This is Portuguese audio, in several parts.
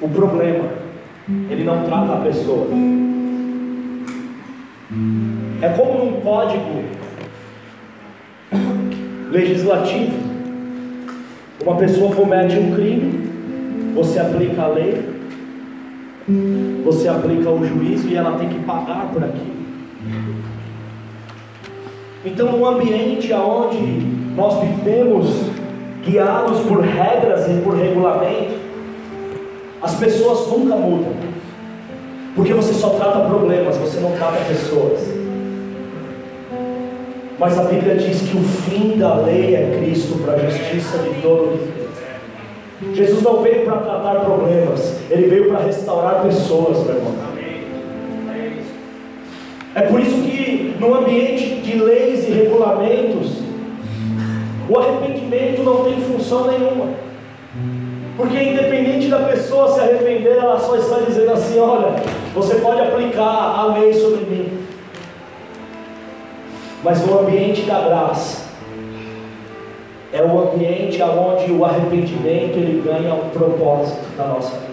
o problema, ele não trata a pessoa. É como num código legislativo. Uma pessoa comete um crime, você aplica a lei, você aplica o juízo e ela tem que pagar por aquilo. Então, num ambiente onde nós vivemos guiados por regras e por regulamento, as pessoas nunca mudam, porque você só trata problemas, você não trata pessoas. Mas a Bíblia diz que o fim da lei é Cristo para a justiça de todos. Jesus não veio para tratar problemas, ele veio para restaurar pessoas, meu irmão. É por isso que no ambiente de leis e regulamentos, o arrependimento não tem função nenhuma. Porque independente da pessoa se arrepender, ela só está dizendo assim: olha, você pode aplicar a lei sobre mim. Mas no ambiente da graça, é o ambiente onde o arrependimento ele ganha um propósito na nossa vida.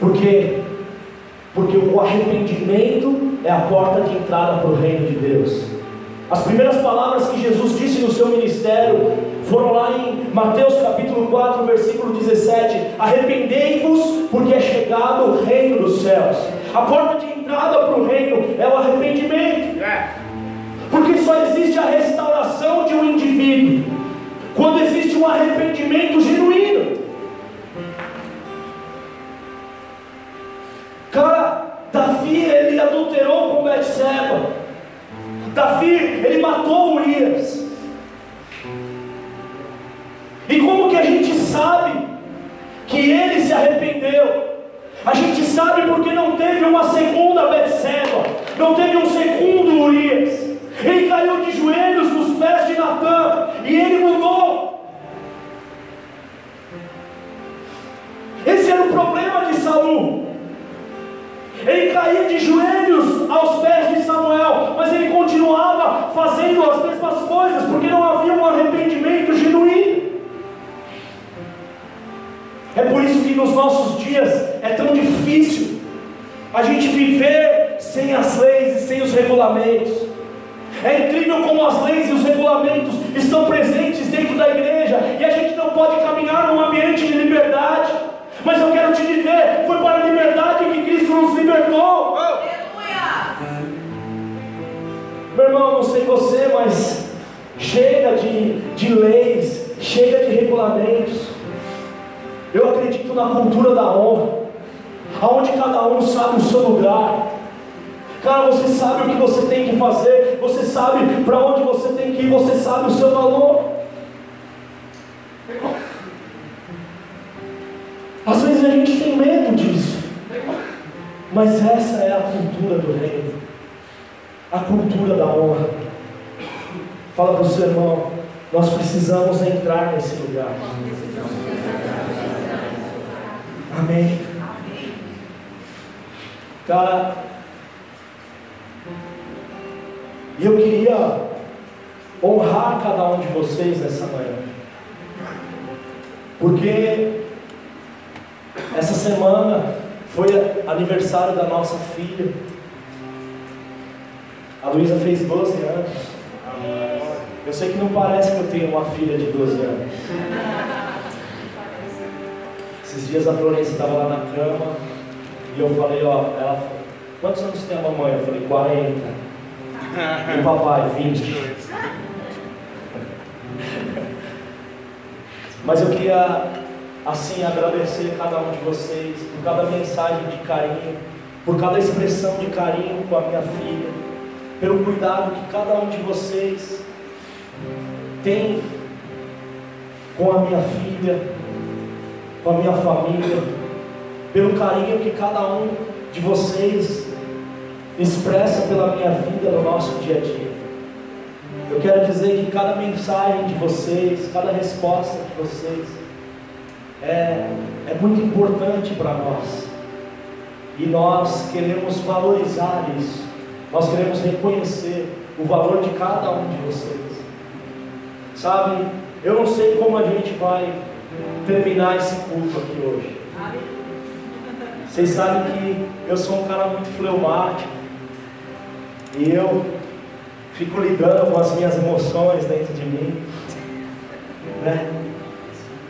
Por quê? Porque o arrependimento é a porta de entrada para o reino de Deus. As primeiras palavras que Jesus disse no seu ministério foram lá em Mateus capítulo 4, versículo 17: Arrependei-vos, porque é chegado o reino dos céus. A porta de entrada para o reino é o arrependimento. É. Porque só existe a restauração de um indivíduo quando existe um arrependimento genuíno. Cara, Davi ele adulterou com Betseba. Davi ele matou Urias. E como que a gente sabe que ele se arrependeu? A gente sabe porque não teve uma segunda Betseba, não teve um segundo Urias. Ele caiu de joelhos nos pés de Natan e ele mudou. Esse era o problema de Saul. Ele caía de joelhos aos pés de Samuel, mas ele continuava fazendo as mesmas coisas, porque não havia um arrependimento genuíno. É por isso que nos nossos dias é tão difícil a gente viver sem as leis e sem os regulamentos. É incrível como as leis e os regulamentos estão presentes dentro da igreja e a gente não pode caminhar num ambiente de liberdade. Mas eu quero te dizer: foi para a liberdade que Cristo nos libertou. Meu irmão, não sei você, mas chega de, de leis, chega de regulamentos. Eu acredito na cultura da honra, aonde cada um sabe o seu lugar. Cara, você sabe o que você tem que fazer, você sabe para onde você tem que ir, você sabe o seu valor. Às vezes a gente tem medo disso, mas essa é a cultura do reino, a cultura da honra. Fala para o seu irmão, nós precisamos entrar nesse lugar. Amém. Cara, eu queria honrar cada um de vocês nessa manhã. Porque essa semana foi aniversário da nossa filha. A Luísa fez 12 anos. Eu sei que não parece que eu tenho uma filha de 12 anos. Esses dias a Florença estava lá na cama e eu falei, ó, ela falou, quantos anos tem a mamãe? Eu falei, 40. E papai, 20. Mas eu queria, assim, agradecer cada um de vocês por cada mensagem de carinho, por cada expressão de carinho com a minha filha, pelo cuidado que cada um de vocês tem com a minha filha, com a minha família, pelo carinho que cada um de vocês expressa pela minha vida no nosso dia a dia. Eu quero dizer que cada mensagem de vocês, cada resposta de vocês, é, é muito importante para nós. E nós queremos valorizar isso. Nós queremos reconhecer o valor de cada um de vocês. Sabe, eu não sei como a gente vai terminar esse culto aqui hoje. Vocês sabem que eu sou um cara muito fleumático. E eu fico lidando com as minhas emoções dentro de mim. Né?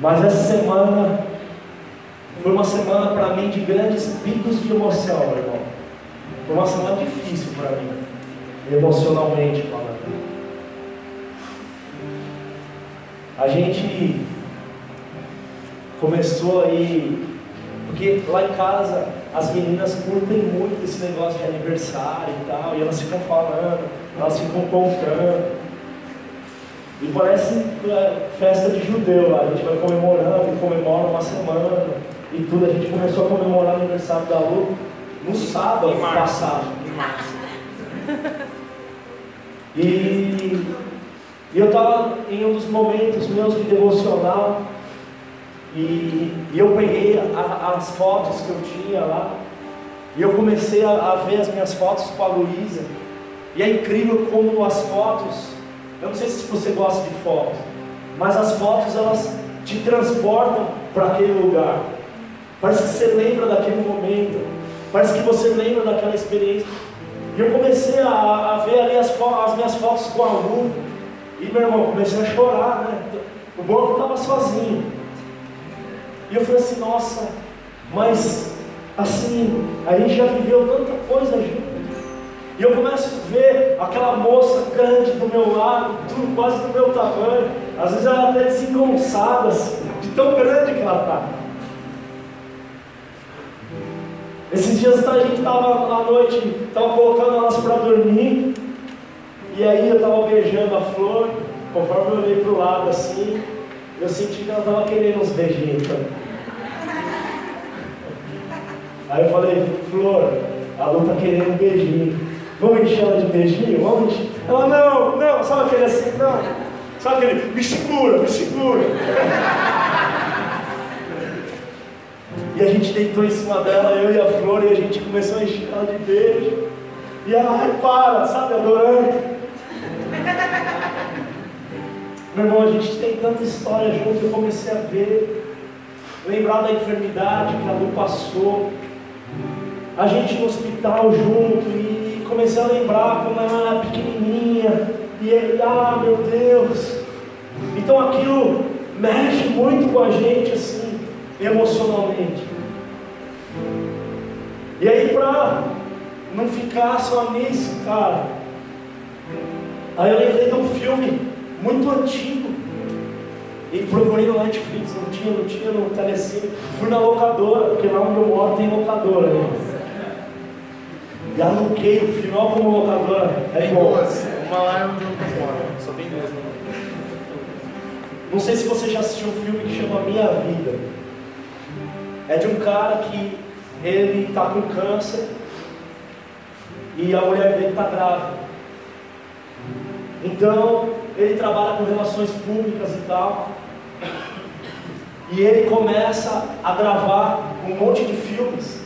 Mas essa semana foi uma semana para mim de grandes picos de emoção, meu irmão. Foi uma semana difícil para mim, emocionalmente falando. A gente começou aí, porque lá em casa as meninas curtem muito esse negócio de aniversário e tal, e elas ficam falando, elas ficam contando. E parece é, festa de judeu lá, a gente vai comemorando, comemora uma semana e tudo. A gente começou a comemorar o aniversário da Lu no sábado passado. Em março. E, e eu estava em um dos momentos meus de devocional e, e eu peguei a, as fotos que eu tinha lá e eu comecei a, a ver as minhas fotos com a Luísa. E é incrível como as fotos, eu não sei se você gosta de fotos, mas as fotos elas te transportam para aquele lugar. Parece que você lembra daquele momento, parece que você lembra daquela experiência. E eu comecei a, a ver ali as, as, minhas fotos com a Lu, e meu irmão, comecei a chorar, né? O banco estava sozinho. E eu falei assim, nossa, mas assim, a gente já viveu tanta coisa junto. E eu começo a ver aquela moça grande do meu lado, tudo quase do meu tamanho, às vezes ela até desengonçada, assim, de tão grande que ela está. Esses dias a gente estava à noite, estava colocando elas para dormir, e aí eu estava beijando a flor, conforme eu olhei para o lado assim, eu senti que ela estava querendo uns beijinhos. Aí eu falei, Flor, a Lu está querendo um beijinho. Vamos encher ela de beijinho? Vamos encher. Ela, não, não, sabe aquele assim, não. Sabe aquele, me segura, me segura. e a gente deitou em cima dela, eu e a Flor, e a gente começou a encher ela de beijo. E ela, ai, para, sabe, adorando. Meu irmão, a gente tem tanta história junto, eu comecei a ver, lembrar da enfermidade que a Lu passou, a gente no hospital junto e comecei a lembrar como ela era pequenininha, e ele, ah meu Deus, então aquilo mexe muito com a gente assim, emocionalmente. E aí para não ficar só nisso, cara, aí eu lembrei de um filme muito antigo. E procurei no Netflix, não tinha, não tinha no Telecine. Fui na locadora, porque lá onde eu moro tem locadora. Né? E aluguei o olha como locadora é tem bom. duas, uma lá é onde eu moro, só tem duas. Né? Não sei se você já assistiu um filme que chama Minha Vida. É de um cara que ele está com câncer e a mulher dele está grávida. Então, ele trabalha com relações públicas e tal. E ele começa a gravar um monte de filmes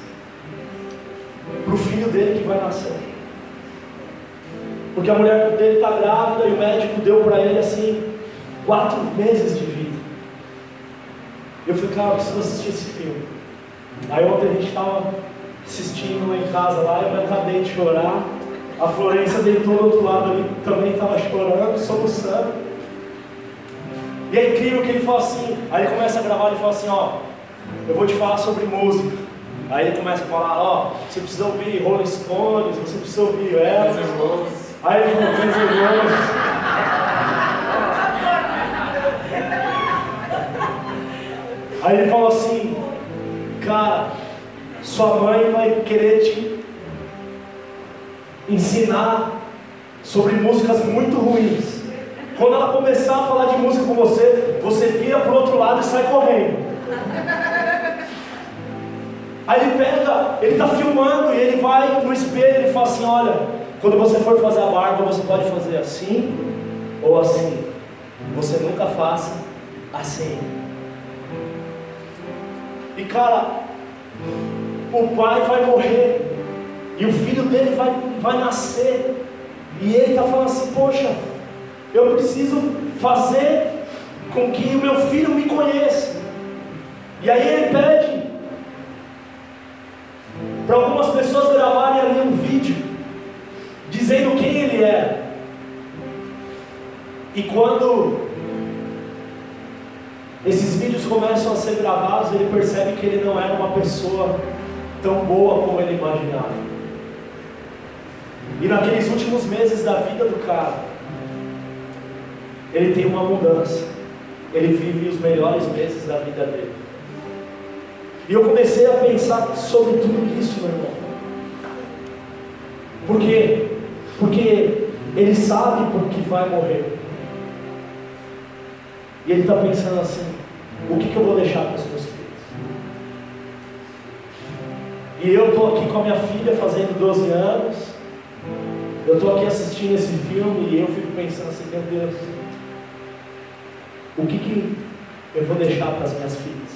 para o filho dele que vai nascer. Porque a mulher dele está grávida e o médico deu para ele assim quatro meses de vida. Eu falei, cara, eu preciso assistir esse filme. Aí ontem a gente estava assistindo em casa lá, eu acabei de chorar. A Florença deitou do outro lado ali, também estava chorando, soluçando. E é incrível que ele fala assim, aí ele começa a gravar e fala assim, ó, eu vou te falar sobre música. Aí ele começa a falar, ó, você precisa ouvir Rolling Stones, você precisa ouvir Elvis. Aí ele falou, Guns N' Aí ele falou assim, cara, sua mãe vai querer te ensinar sobre músicas muito ruins. Quando ela começar a falar de música com você, você vira para o outro lado e sai correndo. Aí ele pega, ele está filmando e ele vai no espelho e fala assim: Olha, quando você for fazer a barba, você pode fazer assim ou assim. Você nunca faça assim. E cara, o pai vai morrer e o filho dele vai, vai nascer. E ele está falando assim: Poxa, eu preciso fazer com que o meu filho me conheça. E aí ele pede para algumas pessoas gravarem ali um vídeo dizendo quem ele é. E quando esses vídeos começam a ser gravados, ele percebe que ele não era uma pessoa tão boa como ele imaginava. E naqueles últimos meses da vida do cara, ele tem uma mudança. Ele vive os melhores meses da vida dele. E eu comecei a pensar sobre tudo isso, meu irmão. Por quê? Porque ele sabe por que vai morrer. E ele está pensando assim: o que, que eu vou deixar para os meus filhos? E eu estou aqui com a minha filha fazendo 12 anos. Eu estou aqui assistindo esse filme e eu fico pensando assim: meu Deus, o que, que eu vou deixar para as minhas filhas?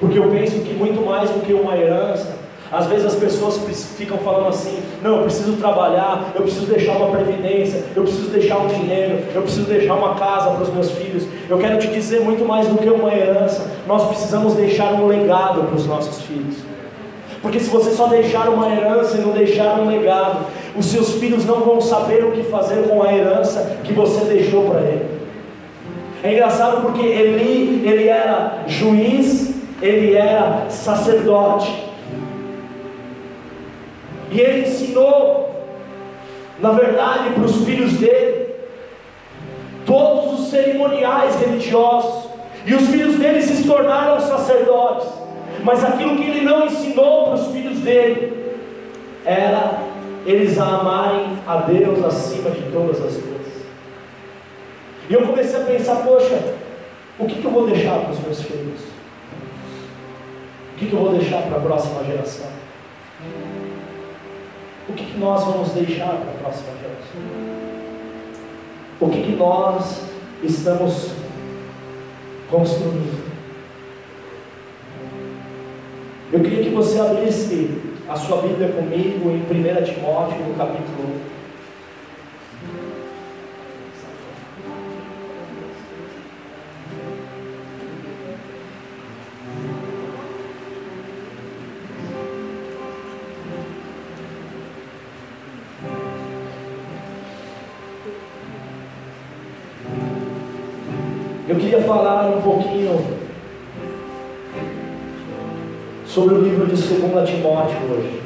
Porque eu penso que muito mais do que uma herança, às vezes as pessoas ficam falando assim: não, eu preciso trabalhar, eu preciso deixar uma previdência, eu preciso deixar um dinheiro, eu preciso deixar uma casa para os meus filhos. Eu quero te dizer muito mais do que uma herança, nós precisamos deixar um legado para os nossos filhos. Porque se você só deixar uma herança e não deixar um legado, os seus filhos não vão saber o que fazer com a herança que você deixou para ele. É engraçado porque Eli, ele era juiz, ele era sacerdote. E ele ensinou, na verdade, para os filhos dele, todos os cerimoniais religiosos. E os filhos dele se tornaram sacerdotes. Mas aquilo que ele não ensinou para os filhos dele era eles amarem a Deus acima de todas as coisas. E eu comecei a pensar, poxa, o que, que eu vou deixar para os meus filhos? O que, que eu vou deixar para a próxima geração? O que, que nós vamos deixar para a próxima geração? O que, que nós estamos construindo? Eu queria que você abrisse a sua Bíblia comigo em 1 Timóteo, no capítulo 1. Eu queria falar um pouquinho sobre o livro de 2 Timóteo hoje.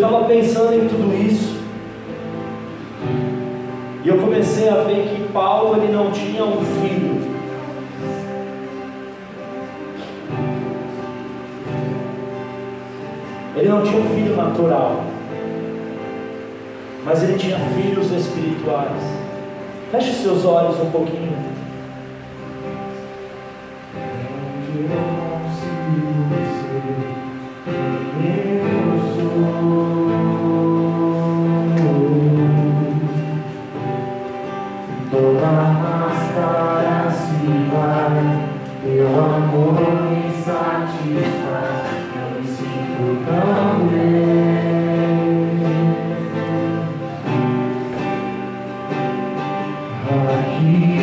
estava pensando em tudo natural. Mas ele tinha filhos espirituais. Feche seus olhos um pouquinho. Muito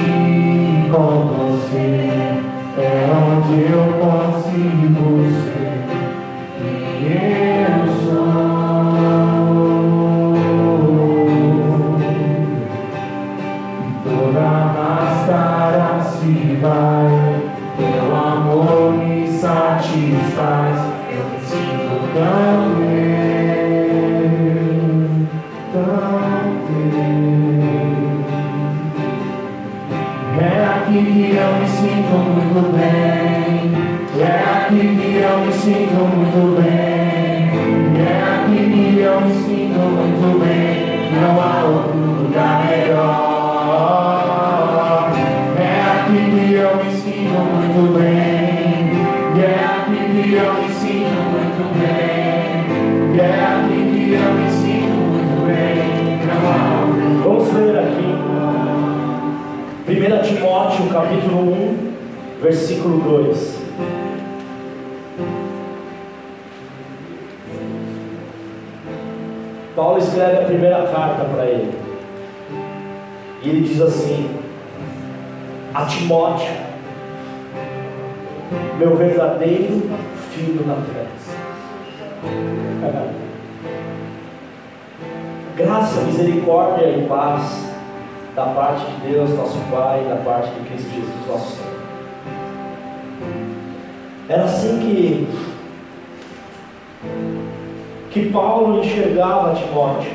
enxergava Timóteo.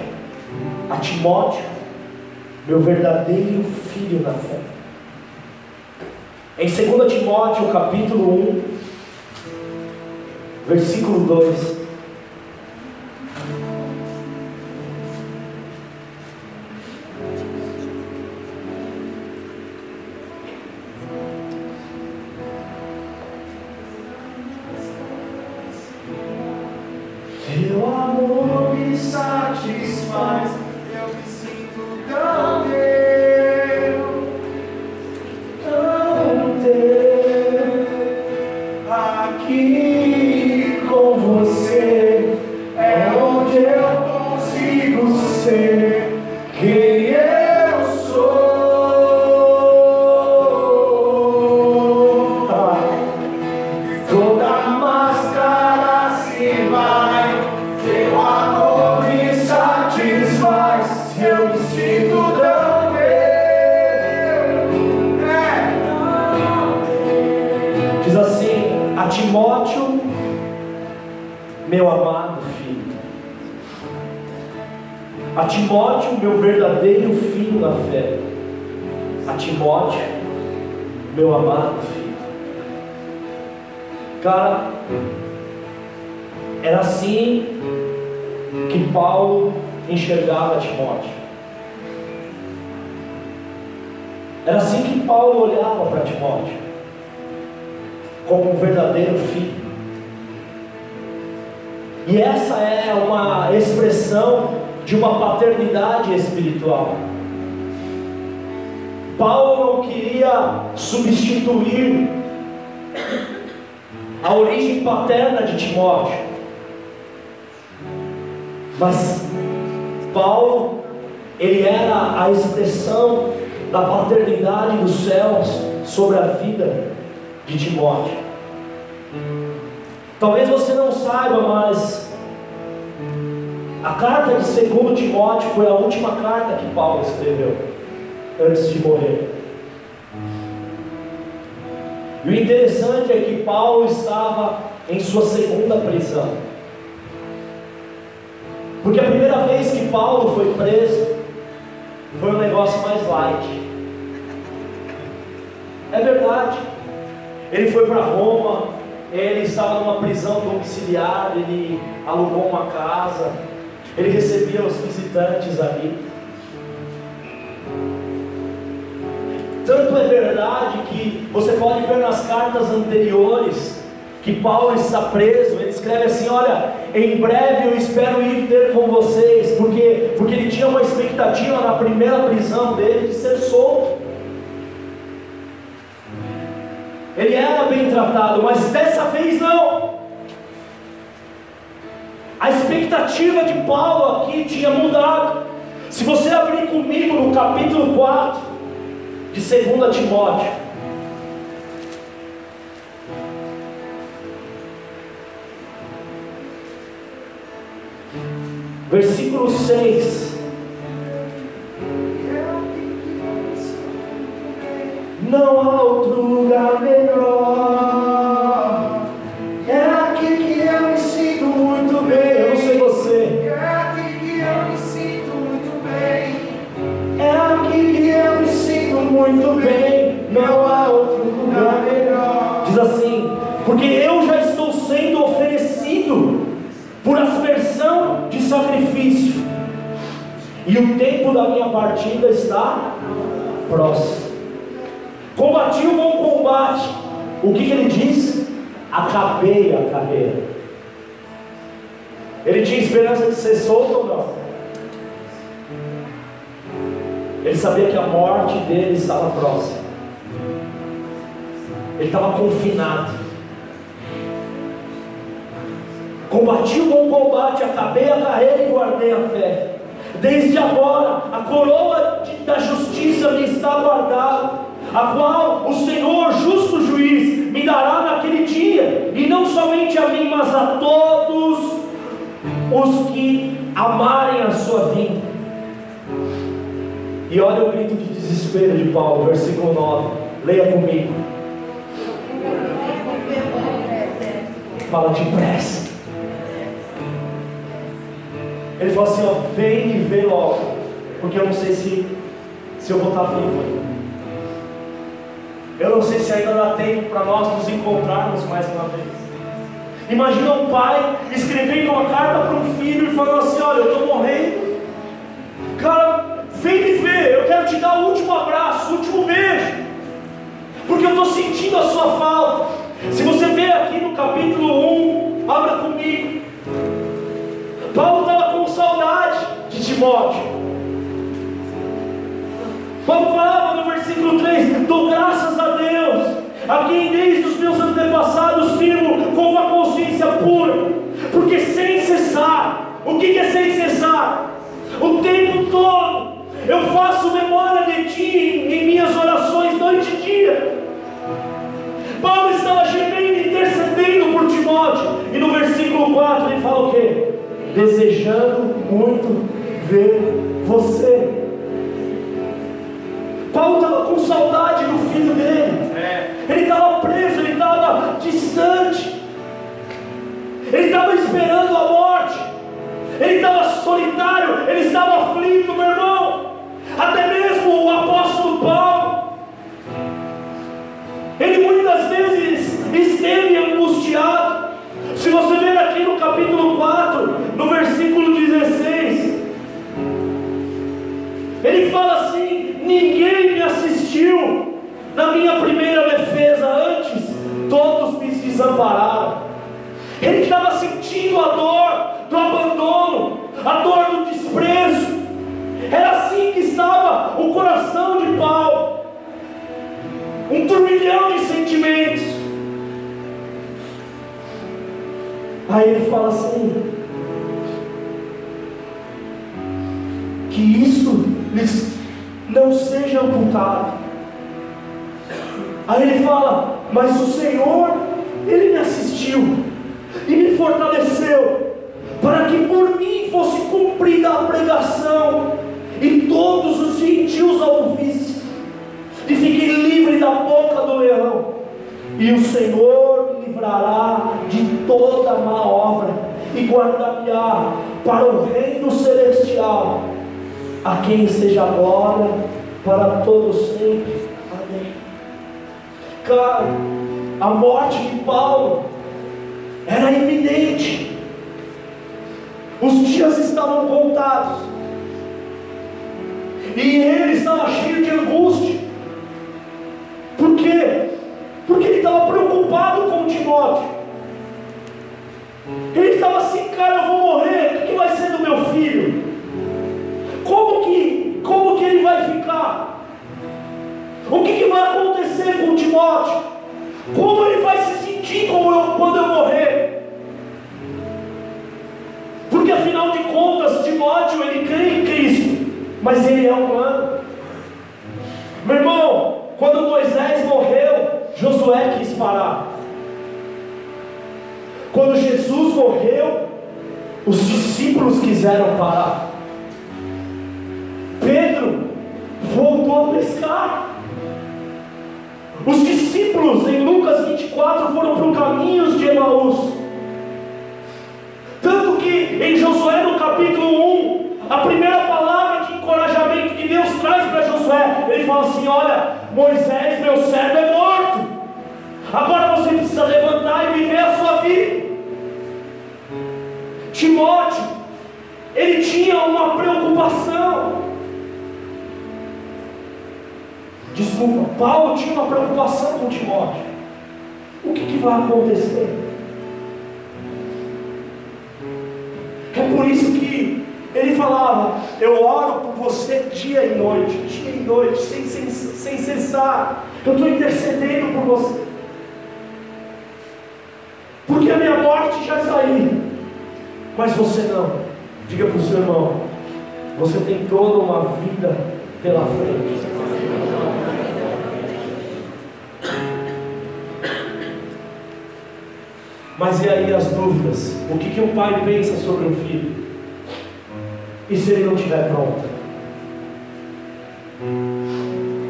A Timóteo, meu verdadeiro filho na fé. Em 2 Timóteo, capítulo 1, versículo 2. Substituir a origem paterna de Timóteo. Mas Paulo, ele era a expressão da paternidade dos céus sobre a vida de Timóteo. Talvez você não saiba, mas a carta de 2 Timóteo foi a última carta que Paulo escreveu antes de morrer. E o interessante é que Paulo estava em sua segunda prisão. Porque a primeira vez que Paulo foi preso, foi um negócio mais light. É verdade. Ele foi para Roma, ele estava numa prisão domiciliar, ele alugou uma casa, ele recebia os visitantes ali. Tanto é verdade que você pode ver nas cartas anteriores que Paulo está preso, ele escreve assim: Olha, em breve eu espero ir ter com vocês, porque, porque ele tinha uma expectativa na primeira prisão dele de ser solto. Ele era bem tratado, mas dessa vez não. A expectativa de Paulo aqui tinha mudado. Se você abrir comigo no capítulo 4, de 2 Timóteo. Versículo 6. Não há outro lugar Porque eu já estou sendo oferecido por aspersão de sacrifício. E o tempo da minha partida está próximo. Combati o bom combate. O que, que ele diz? Acabei a carreira. Ele tinha esperança de ser solto ou não? Ele sabia que a morte dele estava próxima. Ele estava confinado. Combati o bom combate, acabei a carreira e guardei a fé. Desde agora, a coroa de, da justiça me está guardada, a qual o Senhor, justo juiz, me dará naquele dia, e não somente a mim, mas a todos os que amarem a sua vida. E olha o grito de desespero de Paulo, versículo 9. Leia comigo. Fala depressa. Ele falou assim: ó, vem e vê logo, porque eu não sei se, se eu vou estar vivo. Eu não sei se ainda dá tempo para nós nos encontrarmos mais uma vez. Imagina um pai escrevendo uma carta para um filho e falando assim: Olha, eu estou morrendo. Cara, vem me ver, eu quero te dar o último abraço, Dou graças a Deus, a quem desde os meus antepassados firmo com uma consciência pura, porque sem cessar, o que é sem cessar? O tempo todo eu faço memória de ti em minhas orações, noite e dia. Paulo estava gemendo e intercedendo por Timóteo, e no versículo 4 ele fala o quê? Desejando muito ver você. Paulo estava com saudade do filho dele. Ele estava preso, ele estava distante. Ele estava esperando a morte. Ele estava solitário, ele estava aflito, meu irmão. Até mesmo o apóstolo Paulo. Ele muitas vezes esteve angustiado. Se você ver aqui no capítulo 4, no versículo 16, ele fala assim: Ninguém me assistiu na minha primeira defesa, antes todos me desampararam. Ele estava sentindo a dor do abandono, a dor do desprezo. Era assim que estava o coração de Paulo. Um turbilhão de sentimentos. Aí ele fala assim: que isso lhes não seja amputado. Aí ele fala: Mas o Senhor, Ele me assistiu e me fortaleceu, para que por mim fosse cumprida a pregação e todos os gentios a ouvissem, e fiquei livre da boca do leão. E o Senhor me livrará de toda má obra e guardar-me-á para o reino celestial, a quem seja glória para todos sempre. Amém. Cara, a morte de Paulo era iminente. Os dias estavam contados. E ele estava cheio de angústia. Por quê? Porque ele estava preocupado com Timóteo. Ele estava assim, cara, eu vou morrer, o que vai ser do meu filho? Como que, como que ele vai ficar? O que, que vai acontecer com Timóteo? Como ele vai se sentir eu, quando eu morrer? Porque afinal de contas, Timóteo ele crê em Cristo, mas ele é humano. Meu irmão, quando Moisés morreu, Josué quis parar. Quando Jesus morreu, os discípulos quiseram parar. Pedro voltou a pescar. Os discípulos em Lucas 24 foram para o caminho de Emaús. Tanto que em Josué no capítulo 1, a primeira palavra de encorajamento que Deus traz para Josué, ele fala assim: Olha, Moisés, meu servo, é morto. Agora você precisa levantar e viver a sua vida. Timóteo, ele tinha uma preocupação. Desculpa, Paulo tinha uma preocupação com Timóteo. O que, que vai acontecer? É por isso que ele falava: Eu oro por você dia e noite, dia e noite, sem, sem, sem cessar. Eu estou intercedendo por você. Porque a minha morte já aí. Mas você não. Diga para o seu irmão: Você tem toda uma vida pela frente. Mas e aí as dúvidas? O que, que um pai pensa sobre um filho? E se ele não estiver pronto?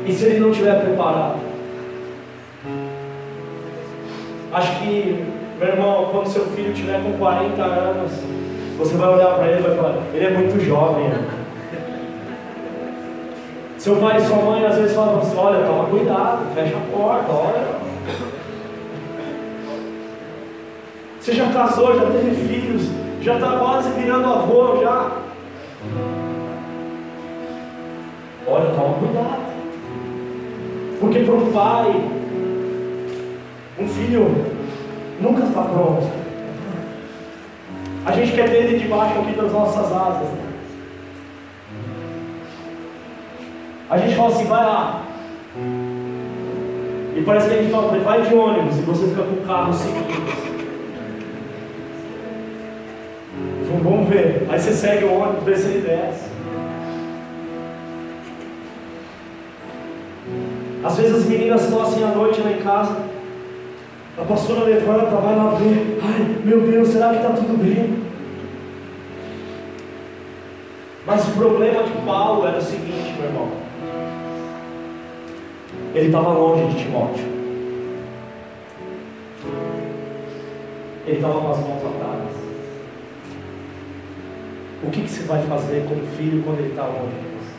E se ele não estiver preparado? Acho que, meu irmão, quando seu filho tiver com 40 anos, você vai olhar para ele e vai falar: ele é muito jovem. Seu pai e sua mãe às vezes falam olha, toma cuidado, fecha a porta, olha. Você já casou, já teve filhos, já está quase virando avô já. Olha, toma cuidado. Porque para um pai, um filho nunca está pronto. A gente quer ter ele debaixo aqui das nossas asas. A gente fala assim, vai lá. E parece que a gente fala, vai de ônibus e você fica com o carro seguindo. Ver. Aí você segue o ônibus, vê se ele desce. Às vezes as meninas estão assim à noite lá em casa. A pastora levanta, vai lá ver. Ai, meu Deus, será que está tudo bem? Mas o problema de Paulo era o seguinte, meu irmão. Ele estava longe de Timóteo. Ele estava com as mãos atadas. O que, que você vai fazer como filho quando ele está longe de você?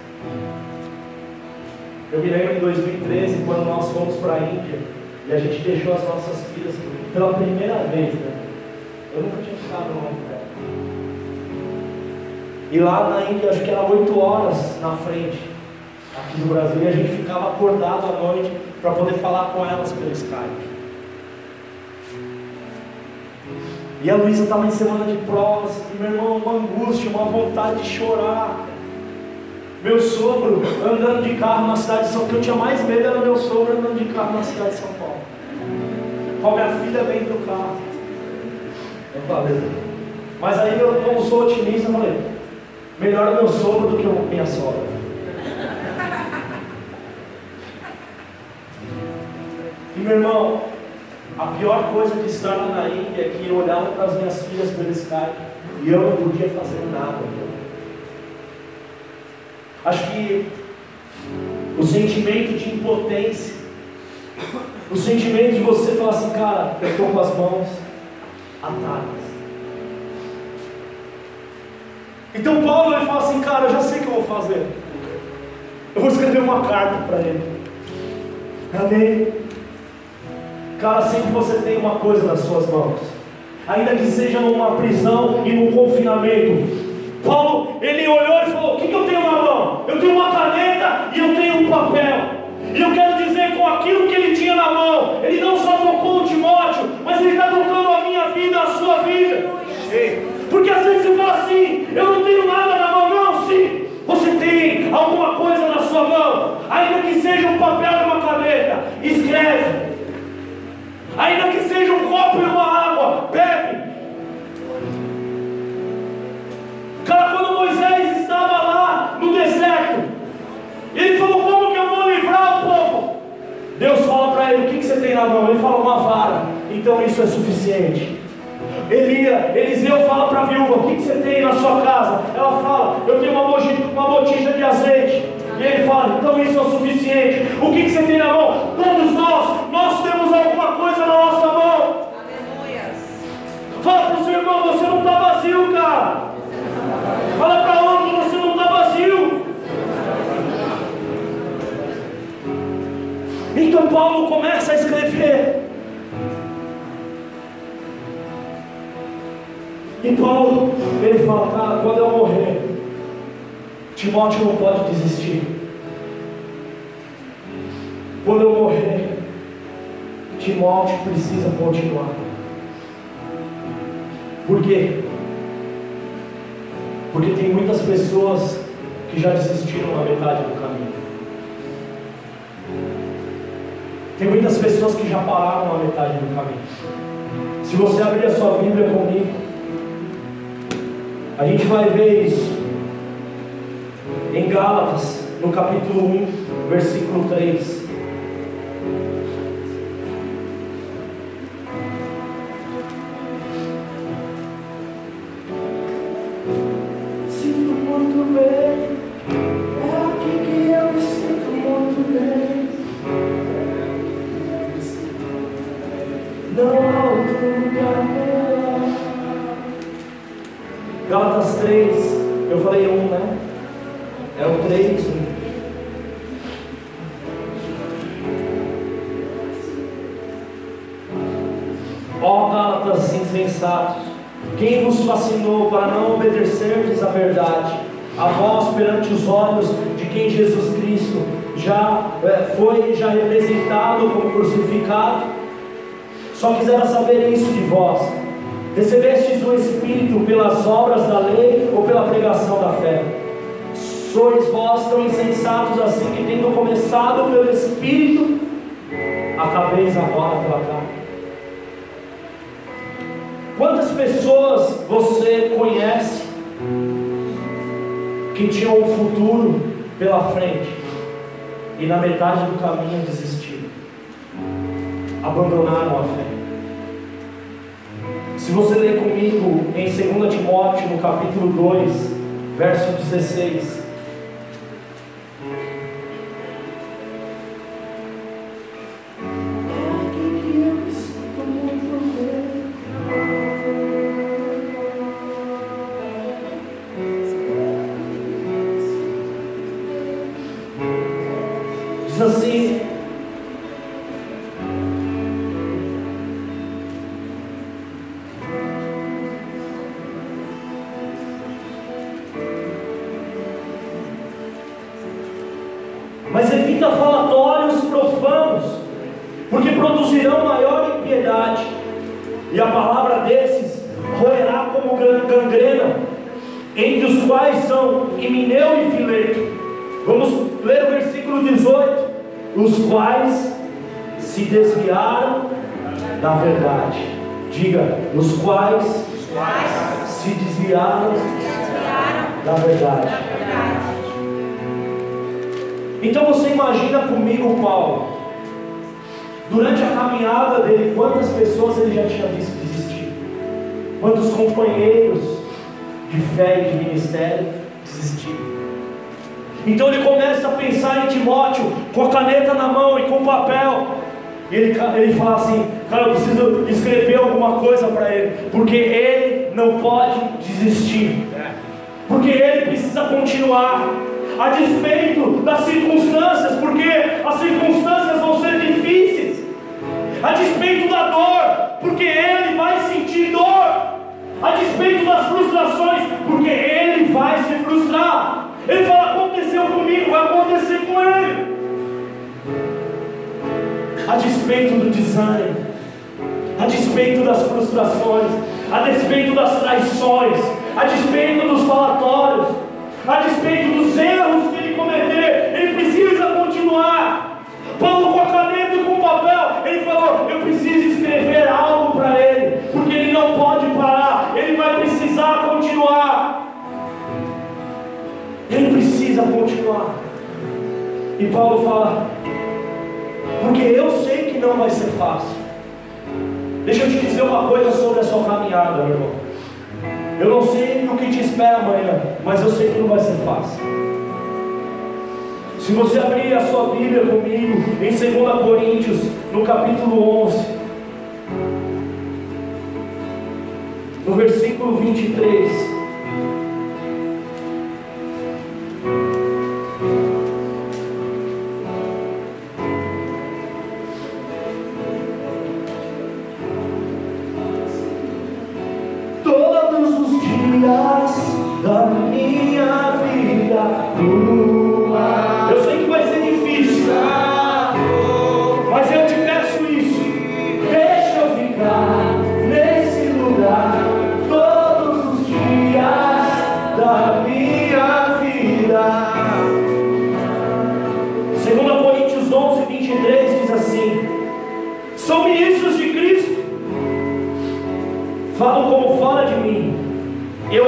Eu me lembro em 2013, quando nós fomos para a Índia e a gente deixou as nossas filhas pela primeira vez, né? Eu nunca tinha ficado longe dela. E lá na Índia, acho que era 8 horas na frente, aqui do Brasil, e a gente ficava acordado à noite para poder falar com elas pelo Skype. E a Luísa estava em semana de provas, e meu irmão, uma angústia, uma vontade de chorar. Meu sogro andando de carro na cidade de São Paulo, que eu tinha mais medo era meu sogro andando de carro na cidade de São Paulo. Com a minha filha dentro do carro. Eu falei, mas aí eu, como sou otimista, eu falei, melhor o meu sogro do que a minha sogra. E meu irmão, a pior coisa estar lá na Índia é que eu olhava para as minhas filhas pelo Skype e eu não podia fazer nada. Acho que o sentimento de impotência, o sentimento de você falar assim, cara, eu estou com as mãos atadas. Então Paulo ele fala assim, cara, eu já sei o que eu vou fazer. Eu vou escrever uma carta para ele. Amém? Cara, sempre você tem uma coisa nas suas mãos, ainda que seja numa prisão e num confinamento. Paulo, ele olhou e falou: O que, que eu tenho na mão? Eu tenho uma caneta e eu tenho um papel. E eu quero dizer, com aquilo que ele tinha na mão, ele não só tocou o Timóteo, mas ele está tocando a minha vida, a sua vida. Porque às vezes você fala assim: Eu não tenho nada na mão, não, sim. Você tem alguma coisa na sua mão, ainda que seja um papel e uma caneta, escreve ainda que seja um copo e uma água, bebe. Cara, quando Moisés estava lá no deserto, ele falou: Como que eu vou livrar o povo? Deus fala para ele: O que, que você tem na mão? Ele fala: Uma vara. Então isso é suficiente. Elia, Eliseu fala para a viúva: O que, que você tem na sua casa? Ela fala: Eu tenho uma uma botija de azeite. E ele fala: Então isso é o suficiente. O que, que você tem na mão? Todos nós, nós temos alguma coisa na nossa mão. Aleluia. Fala para o seu irmão: Você não está vazio, cara. Fala para outro: Você não está vazio. Então Paulo começa a escrever. E Paulo, ele fala, cara, quando eu morrer, Timóteo não pode desistir. Quando eu morrer, Timóteo precisa continuar. Por quê? Porque tem muitas pessoas que já desistiram na metade do caminho. Tem muitas pessoas que já pararam na metade do caminho. Se você abrir a sua Bíblia comigo, a gente vai ver isso. Em Gálatas, no capítulo 1, versículo 3. futuro pela frente e na metade do caminho desistiram, abandonaram a fé. Se você ler comigo em 2 Timóteo, no capítulo 2, verso 16. Modo como fala de mim, eu,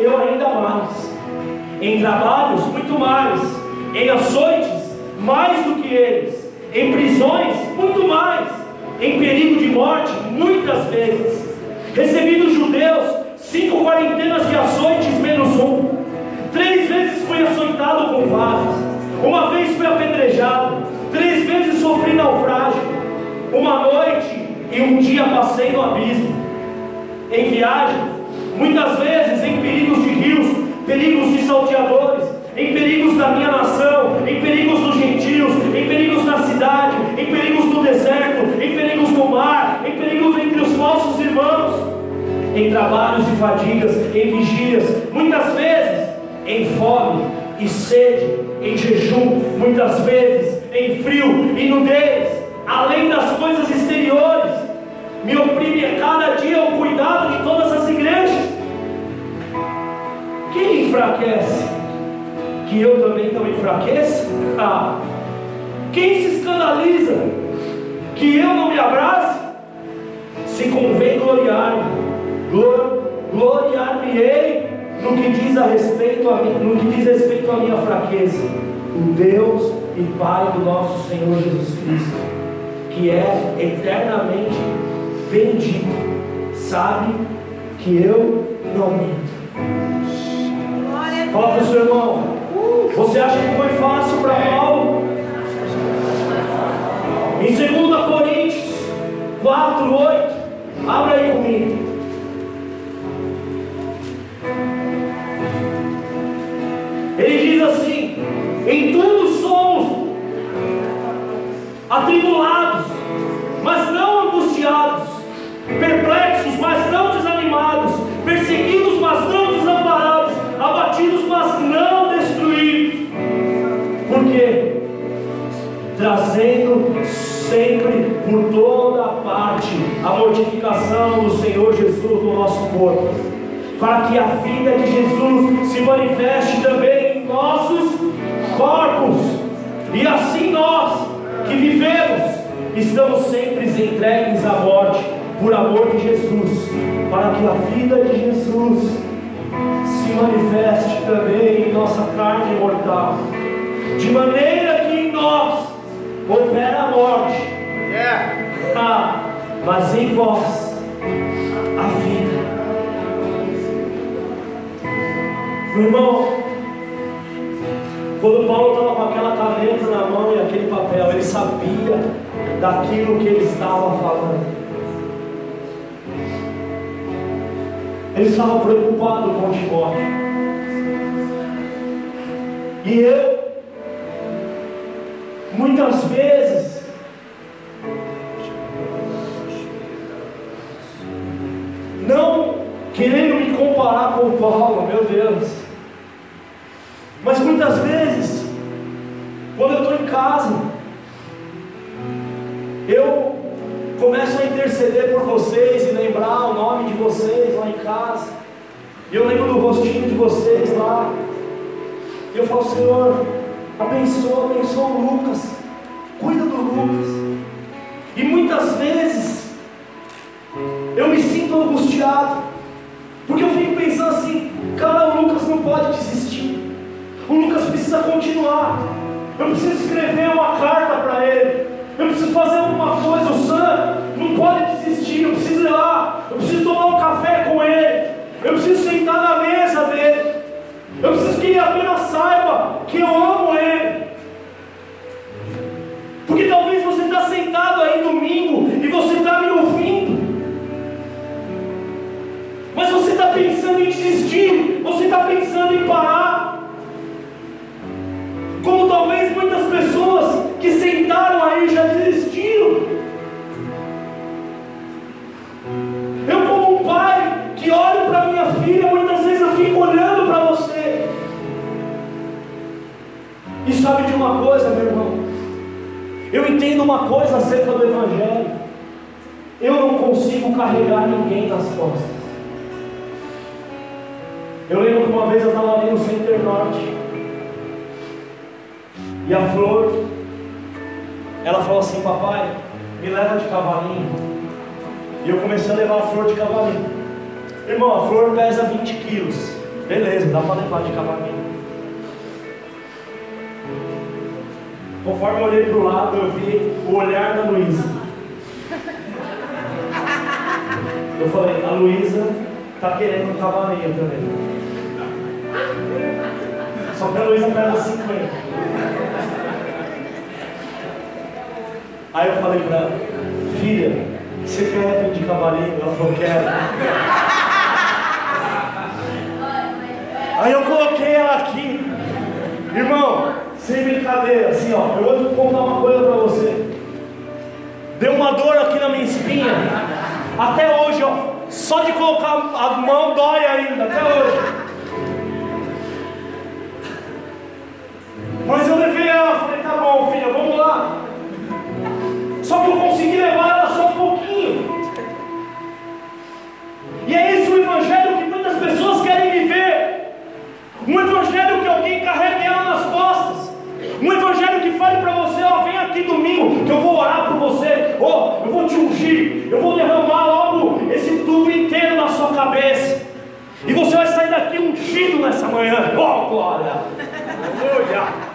eu ainda mais. Em trabalhos, muito mais. Em açoites, mais do que eles. Em prisões, muito mais. Em perigo de morte, muitas vezes. Recebi dos judeus cinco quarentenas de açoites menos um. Três vezes fui açoitado com varas. Uma vez fui apedrejado. Três vezes sofri naufrágio. Uma noite e um dia passei no abismo. Em viagem, muitas vezes em perigos de rios, perigos de salteadores, em perigos da minha nação, em perigos dos gentios, em perigos na cidade, em perigos no deserto, em perigos no mar, em perigos entre os falsos irmãos, em trabalhos e fadigas, em vigílias, muitas vezes em fome e sede, em jejum, muitas vezes em frio e nudez, além das coisas exteriores, me oprime a cada dia o cuidado de todas as igrejas. Quem enfraquece? Que eu também não enfraqueça? Ah. Quem se escandaliza? Que eu não me abrace? Se convém gloriar-me, gloriar-me-ei no que diz a respeito a mim, no que diz respeito à minha fraqueza. O Deus e Pai do nosso Senhor Jesus Cristo, que é eternamente bendito, sabe que eu não minto. Fala para o seu irmão. Você acha que foi fácil para Paulo? Em 2 Coríntios 4, 8, abre aí comigo. Ele diz assim: em tudo somos atribulados, mas não angustiados, perplexos, mas não desanimados, perseguidos, mas não desamparados, abatidos, mas não destruídos. Por quê? Trazendo sempre por toda parte a mortificação do Senhor Jesus no nosso corpo, para que a vida de Jesus se manifeste também em nossos corpos, e assim nós que vivemos, estamos sempre entregues à morte por amor de Jesus, para que a vida de Jesus se manifeste também em nossa carne mortal, de maneira que em nós opera a morte, ah, mas em vós a vida. Irmão, quando Paulo estava com aquela caneta na mão e aquele papel, ele sabia daquilo que ele estava falando. Ele estava preocupado com Timóteo. E eu, muitas vezes, não querendo me comparar com Paulo, meu Deus, mas muitas vezes, quando eu estou em casa, eu começo a interceder por vocês e lembrar o nome de vocês lá em casa. E eu lembro do rostinho de vocês lá. E eu falo, Senhor, abençoa, abençoa o Lucas. Cuida do Lucas. E muitas vezes eu me sinto angustiado. Porque eu fico pensando assim, cara, o Lucas não pode desistir. O Lucas precisa continuar. Eu preciso escrever uma carta para ele. Eu preciso fazer alguma coisa. Não pode desistir. Eu preciso ir lá. Eu preciso tomar um café com ele. Eu preciso sentar na mesa dele. Eu preciso que ele apenas saiba que eu amo ele. Porque talvez você está sentado aí domingo e você está me ouvindo. Mas você está pensando em desistir. Você está pensando em parar. Como talvez muitas pessoas que sentaram aí já desistiram. E sabe de uma coisa, meu irmão? Eu entendo uma coisa acerca do Evangelho. Eu não consigo carregar ninguém nas costas. Eu lembro que uma vez eu estava ali no Center Norte. E a flor, ela falou assim: Papai, me leva de cavalinho. E eu comecei a levar a flor de cavalinho. Irmão, a flor pesa 20 quilos. Beleza, dá para levar de cavalinho. Conforme eu olhei para o lado, eu vi o olhar da Luísa. Eu falei, a Luísa está querendo um cavalinho também. Só que a Luísa pesa 50. Aí eu falei para ela, filha, você quer vir de cavalinho? Ela falou, quero. Aí eu coloquei ela aqui. Irmão, sem brincadeira, assim ó, eu vou contar uma coisa para você. Deu uma dor aqui na minha espinha. Até hoje, ó. Só de colocar a mão dói ainda, até hoje. Mas eu levei ela, falei, tá bom, filha, vamos lá. Só que eu consegui levar ela só um pouquinho. E é esse o evangelho que muitas pessoas querem viver. Um evangelho que alguém carregue ela nas costas. Um evangelho que fale para você, ó, vem aqui domingo, que eu vou orar por você, ó, eu vou te ungir, eu vou derramar logo esse tubo inteiro na sua cabeça. E você vai sair daqui ungido nessa manhã. Ó, oh, glória! Aleluia!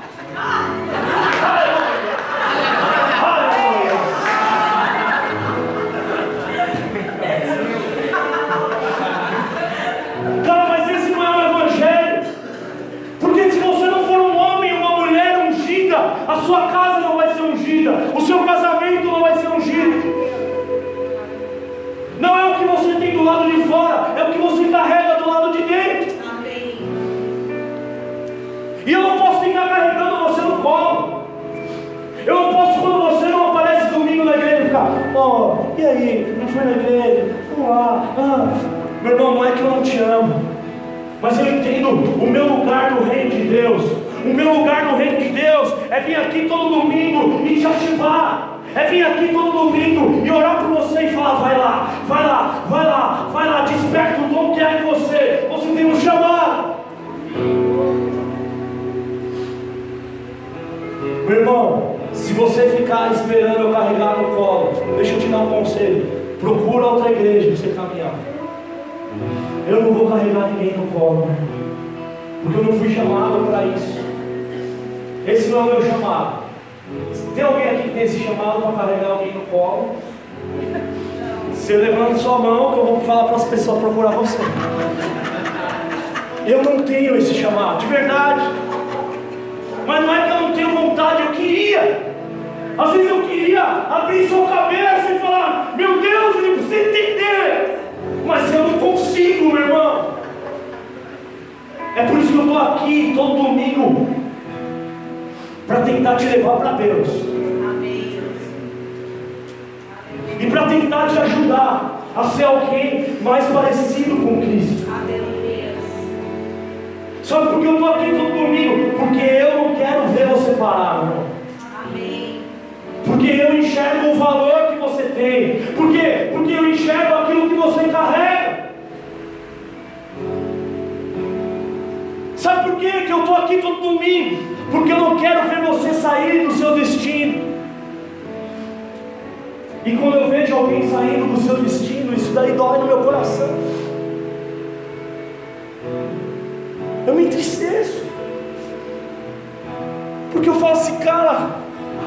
Do lado de fora, é o que você carrega do lado de dentro. Amém. E eu não posso ficar carregando você no colo. Eu não posso, quando você não aparece domingo na igreja, ficar, ó, oh, e aí, não foi na igreja? Vamos lá. Ah, meu irmão, não é que eu não te amo, mas eu entendo o meu lugar no reino de Deus. O meu lugar no reino de Deus é vir aqui todo domingo e te ativar. É vir aqui todo domingo e orar por você e falar: vai lá, vai lá, vai lá, vai lá, desperta o dom que há em você. Você tem um chamado. Meu irmão, se você ficar esperando eu carregar no colo, deixa eu te dar um conselho: procura outra igreja para você caminhar. Eu não vou carregar ninguém no colo, porque eu não fui chamado para isso. Esse não é o meu chamado. Tem alguém aqui que tem esse chamado para carregar alguém no colo? Você levanta sua mão que eu vou falar para as pessoas procurar você. Eu não tenho esse chamado, de verdade. Mas não é que eu não tenho vontade, eu queria. Às vezes eu queria abrir sua cabeça e falar, meu Deus, ele precisa entender. Mas eu não consigo, meu irmão. É por isso que eu estou aqui todo domingo para tentar te levar para Deus. E para tentar te ajudar a ser alguém mais parecido com Cristo. Sabe por que eu estou aqui todo domingo? Porque eu não quero ver você parar, irmão. Porque eu enxergo o valor que você tem. Por quê? Porque eu enxergo aquilo que você carrega. Sabe por quê que eu estou aqui todo domingo? Porque eu não quero ver você sair do seu destino. E quando eu vejo alguém saindo do seu destino, isso daí dói no meu coração. Eu me entristeço. Porque eu falo assim, cara,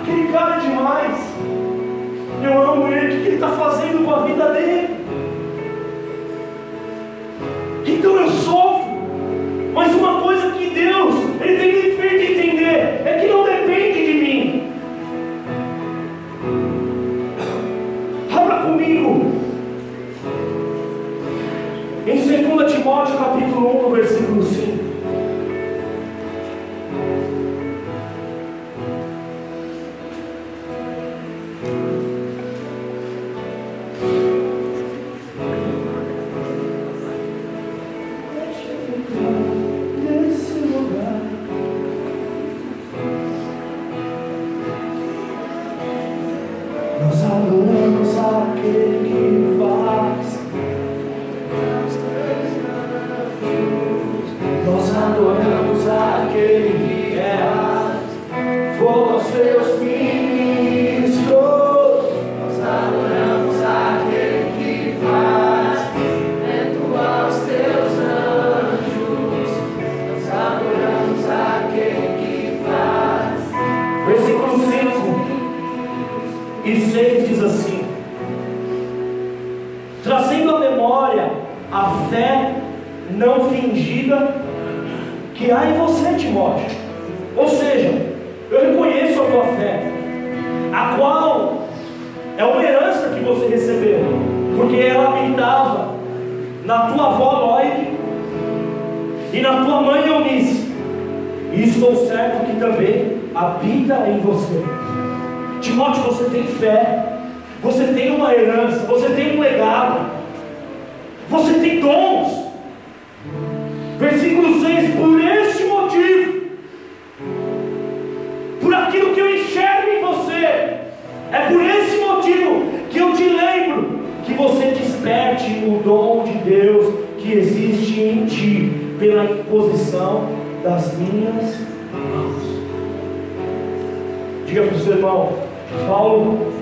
aquele cara é demais. Eu amo ele, o que ele está fazendo com a vida dele? Então eu sofro. Mas uma coisa que Deus, Ele tem feito entender, é que não depende de mim. Abra comigo. Em 2 Timóteo capítulo 1, versículo estou certo que também habita em você. Timóteo, você tem fé, você tem uma herança, você tem um legado, você tem dons. Versículo 6: Por este motivo, por aquilo que eu enxergo em você, é por esse motivo que eu te lembro que você desperte o dom de Deus que existe em ti, pela imposição das minhas. Diga para o seu irmão, Paulo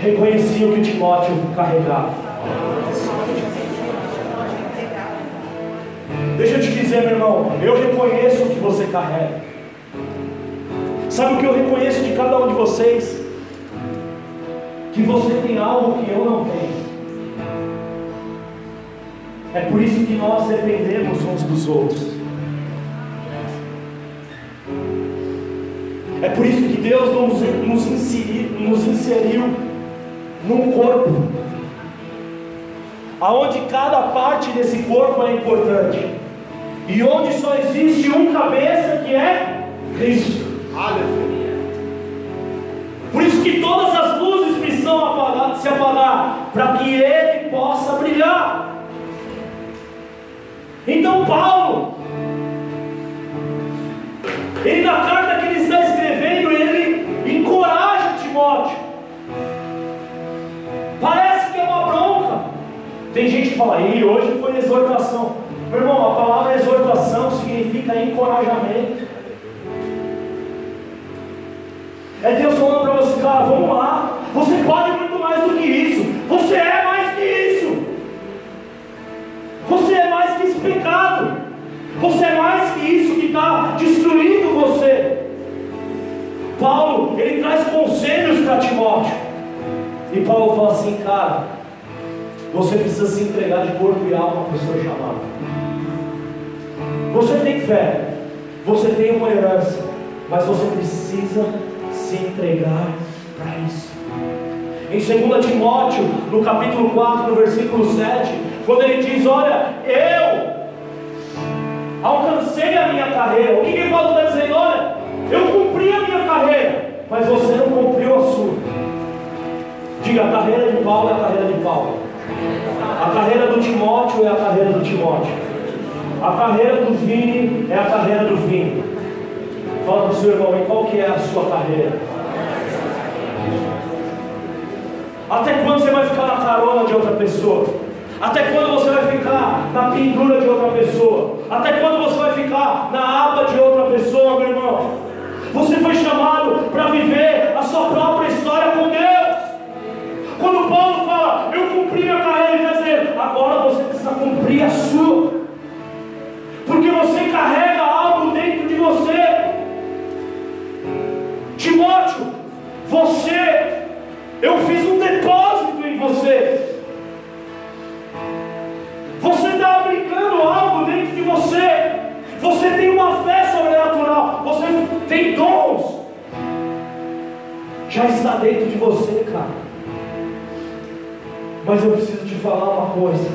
reconhecia o que Timóteo carregava. Deixa eu te dizer, meu irmão, eu reconheço o que você carrega. Sabe o que eu reconheço de cada um de vocês? Que você tem algo que eu não tenho. É por isso que nós dependemos uns dos outros. É por isso que Deus nos, nos, inseriu, nos inseriu num corpo, aonde cada parte desse corpo é importante e onde só existe um cabeça que é Cristo. Aleluia. Por isso que todas as luzes precisam apagar, se apagar, para que Ele possa brilhar. Então Paulo, ele na carta e hoje foi exortação. Meu irmão, a palavra exortação significa encorajamento. É Deus falando para você, cara, vamos lá. Você pode muito mais do que isso. Você é mais que isso. Você é mais que esse pecado. Você é mais que isso que está destruindo você. Paulo, ele traz conselhos para Timóteo. E Paulo fala assim, cara, você precisa se entregar de corpo e alma para o seu chamado. Você tem fé, você tem uma herança, mas você precisa se entregar para isso. Em 2 Timóteo, no capítulo 4, no versículo 7, quando ele diz: Olha, eu alcancei a minha carreira. O que, que Paulo está dizendo? Olha, eu cumpri a minha carreira, mas você não cumpriu a sua. Diga: a carreira de Paulo é a carreira de Paulo, a carreira do Timóteo é a carreira do Timóteo. A carreira do Vini é a carreira do Vini. Fala para o seu irmão, e qual que é a sua carreira? Até quando você vai ficar na carona de outra pessoa? Até quando você vai ficar na pendura de outra pessoa? Até quando você vai ficar na aba de outra pessoa, meu irmão? Você foi chamado para viver a sua própria história com Deus. Quando Paulo fala, eu cumpri minha carreira, ele quer dizer, agora você precisa cumprir a sua porque você carrega algo dentro de você. Timóteo, você, eu fiz um depósito em você. Você está aplicando algo dentro de você. Você tem uma fé sobrenatural. Você tem dons. Já está dentro de você, cara. Mas eu preciso te falar uma coisa.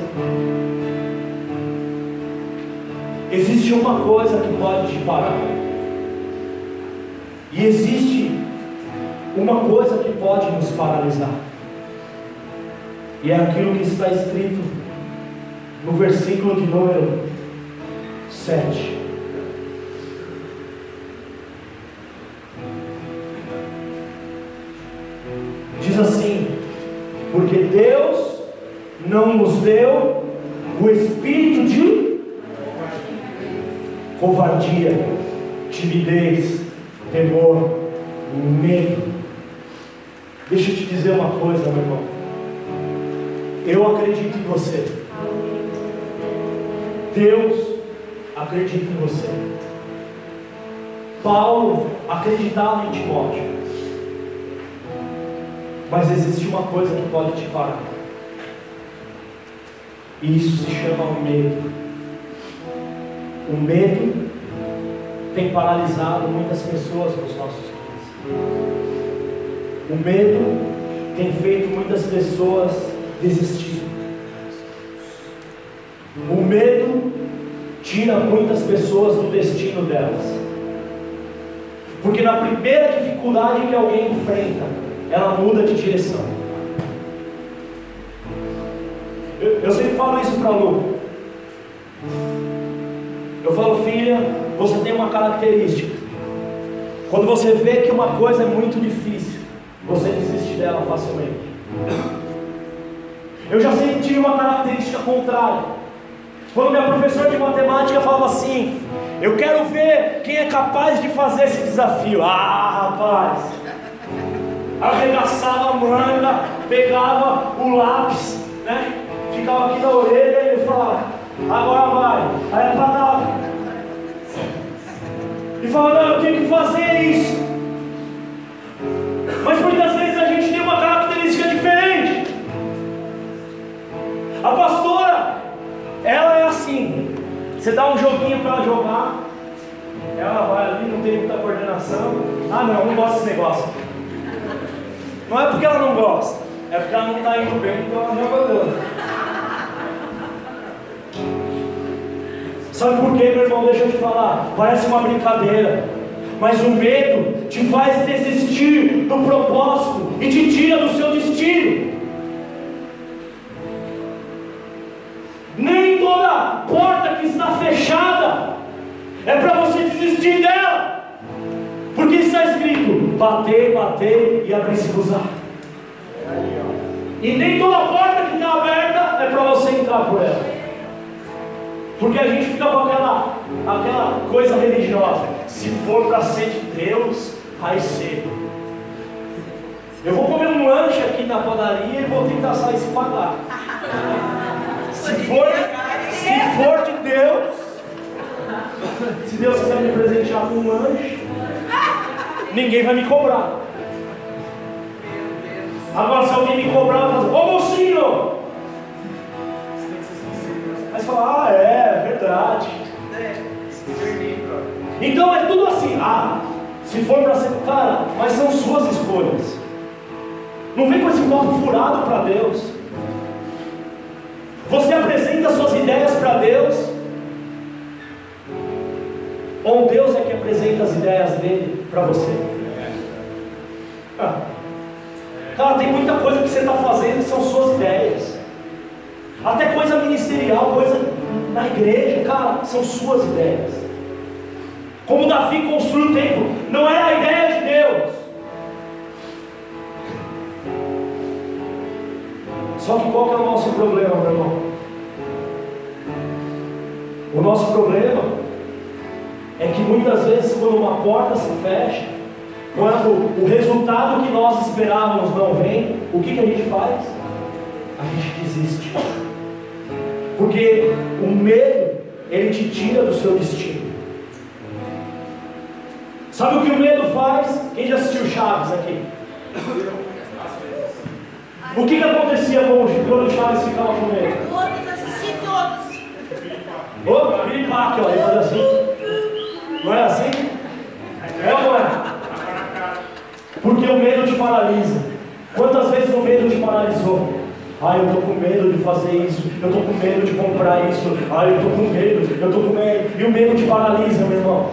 Existe uma coisa que pode te parar. E existe uma coisa que pode nos paralisar. E é aquilo que está escrito no versículo de número 7. Não nos deu o espírito de covardia, timidez, temor, medo. Deixa eu te dizer uma coisa, meu irmão. Eu acredito em você. Deus acredita em você. Paulo acreditava em Timóteo. Mas existe uma coisa que pode te parar. E isso se chama medo. O medo tem paralisado muitas pessoas nos nossos dias. O medo tem feito muitas pessoas desistir. O medo tira muitas pessoas do destino delas. Porque na primeira dificuldade que alguém enfrenta, ela muda de direção. Eu, eu sempre falo isso para Lu. Eu falo, filha, você tem uma característica. Quando você vê que uma coisa é muito difícil, você desiste dela facilmente. Eu já senti uma característica contrária. Quando minha professora de matemática falava assim: Eu quero ver quem é capaz de fazer esse desafio. Ah, rapaz! Arregaçava a manga, pegava o lápis, né? Ficava aqui na orelha e falava: Agora vai. Aí apagava. E falava: Não, eu tenho que fazer isso. Mas muitas vezes a gente tem uma característica diferente. A pastora ela é assim. Você dá um joguinho para ela jogar, ela vai ali, não tem muita coordenação. Ah não, não gosto desse negócio. Não é porque ela não gosta, é porque ela não está indo bem, então ela joga dando. Sabe por quê, meu irmão? Deixa eu te falar. Parece uma brincadeira. Mas o medo te faz desistir do propósito e te tira do seu destino. Nem toda porta que está fechada é para você desistir dela. Porque está escrito: bater, bater e abrir-se-vos E nem toda porta que está aberta é para você entrar por ela. Porque a gente fica com aquela, aquela coisa religiosa. Se for para ser de Deus, vai ser. Eu vou comer um lanche aqui na padaria e vou tentar sair se pagar. Se for, se for de Deus, se Deus quiser me presentear com um lanche, ninguém vai me cobrar. Agora, se alguém me cobrar, eu vou fazer, ô mocinho! Você fala, ah, é, verdade. Então é tudo assim, ah, se for para ser, cara, mas são suas escolhas. Não vem com esse copo furado para Deus. Você apresenta suas ideias para Deus? Ou Deus é que apresenta as ideias dele para você? Ah. Cara, tem muita coisa que você está fazendo que são suas ideias. Até coisa ministerial, coisa na igreja, cara, são suas ideias. Como Davi construiu o templo, não era a ideia de Deus. Só que qual que é o nosso problema, meu irmão? O nosso problema é que muitas vezes quando uma porta se fecha, quando o resultado que nós esperávamos não vem, o que, que a gente faz? A gente desiste. Porque o medo, ele te tira do seu destino. Sabe o que o medo faz? Quem já assistiu Chaves aqui? O que, que acontecia com, quando o Chaves ficava com medo? Todos, assisti todos. Ô, piripaque, ó, ele faz assim. Não é assim? É ou não é? Porque o medo te paralisa. Quantas vezes o medo te paralisou? Ah, eu estou com medo de fazer isso, eu estou com medo de comprar isso, ah, eu estou com medo, eu estou com medo. E o medo te paralisa, meu irmão.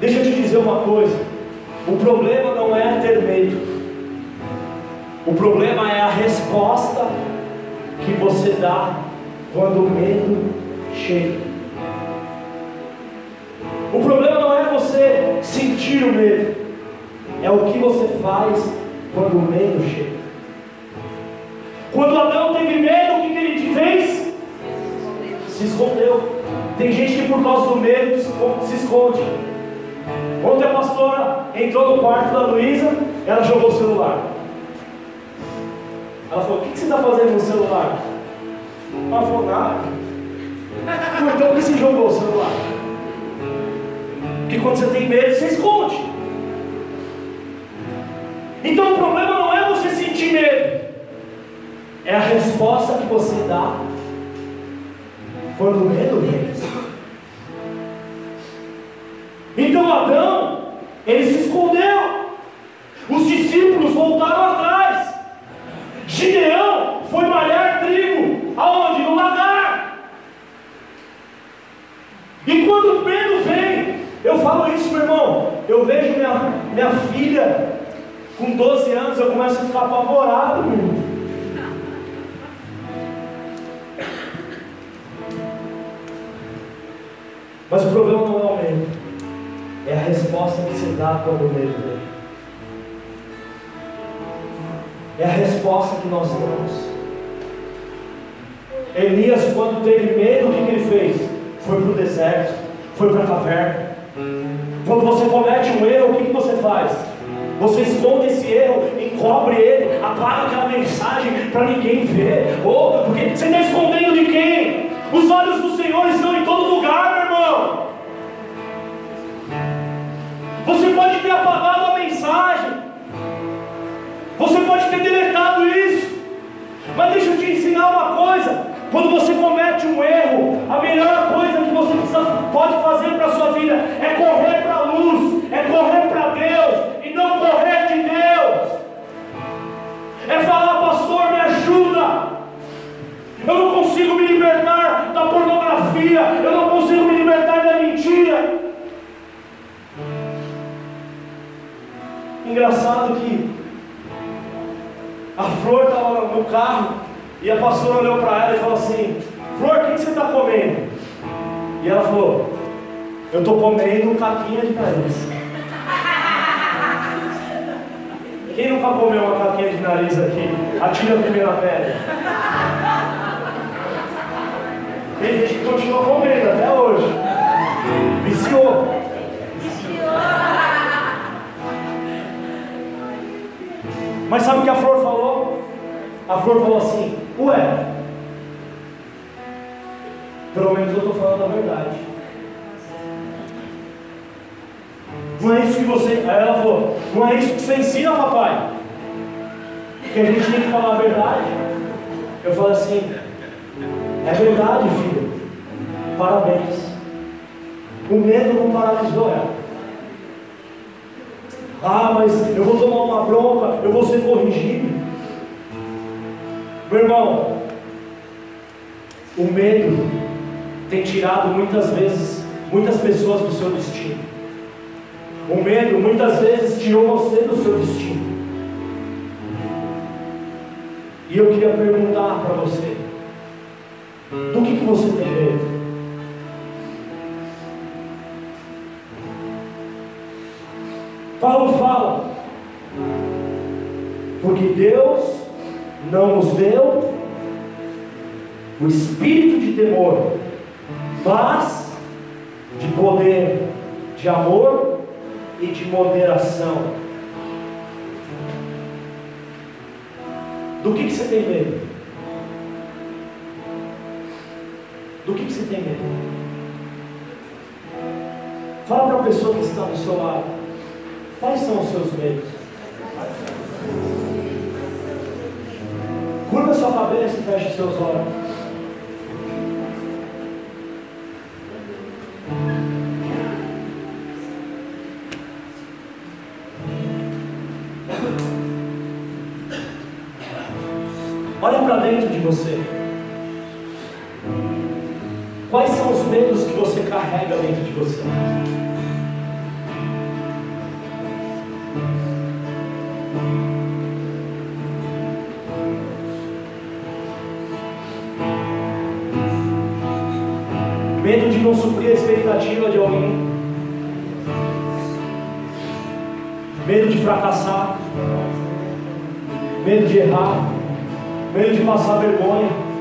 Deixa eu te dizer uma coisa. O problema não é ter medo. O problema é a resposta que você dá quando o medo chega. O problema não é você sentir o medo, é o que você faz quando o medo chega. Quando Adão teve medo, o que ele fez? Se escondeu. Tem gente que por causa do medo se esconde. Ontem a pastora entrou no quarto da Luísa, ela jogou o celular. Ela falou: O que você está fazendo no celular? Ela falou: Nada. Então por que você jogou o celular? Porque quando você tem medo, você esconde. Então o problema não é você sentir medo, é a resposta que você dá quando o medo vem. Então Adão, ele se escondeu. Os discípulos voltaram atrás. Gideão foi malhar trigo. Aonde? No lagar. E quando o medo vem, eu falo isso, meu irmão. Eu vejo minha, minha filha com 12 anos, eu começo a ficar apavorado, meu. Mas o problema não é o medo, é a resposta que se dá quando o medo vem. É a resposta que nós damos. Elias, quando teve medo, o que, que ele fez? Foi para o deserto, foi para a caverna. Quando você comete um erro, encobre ele, apaga aquela mensagem para ninguém ver. Ou porque você está escondendo de quem? Os olhos do Senhor estão em todo lugar, meu irmão. Você pode ter apagado a mensagem. Você pode ter deletado isso. Mas deixa eu te ensinar uma coisa. Quando você comete um erro, a melhor coisa que você pode fazer para a sua vida é correr para a luz, é correr para É falar, pastor, me ajuda. Eu não consigo me libertar da pornografia. Eu não consigo me libertar da mentira. Engraçado que a flor estava no carro e a pastora olhou para ela e falou assim: Flor, o que, você está comendo? E ela falou: Eu estou comendo caquinha de nariz. Quem nunca comeu uma caquinha de nariz aqui? Atira a primeira pedra. Tem gente que continua comendo até hoje. Viciou. Mas sabe o que a flor falou? A flor falou assim: Ué, pelo menos eu estou falando a verdade. Não é isso que você. Aí ela falou: Não é isso que você ensina, papai. Que a gente tem que falar a verdade. Eu falei assim: é verdade, filho. Parabéns. O medo não paralisou ela. Ah, mas eu vou tomar uma bronca, eu vou ser corrigido. Meu irmão, o medo tem tirado muitas vezes muitas pessoas do seu destino. O medo muitas vezes tirou você do seu destino. E eu queria perguntar para você: do que, que você tem medo? Paulo fala, porque Deus não nos deu o espírito de temor, mas de poder, de amor e de moderação. Do que, que você tem medo? Do que, que você tem medo? Fala para a pessoa que está do seu lado. Quais são os seus medos? Curva sua cabeça e feche seus olhos. Dentro de você. Quais são os medos que você carrega dentro de você? Medo de não suprir a expectativa de alguém. Medo de fracassar. Medo de errar. Medo de passar vergonha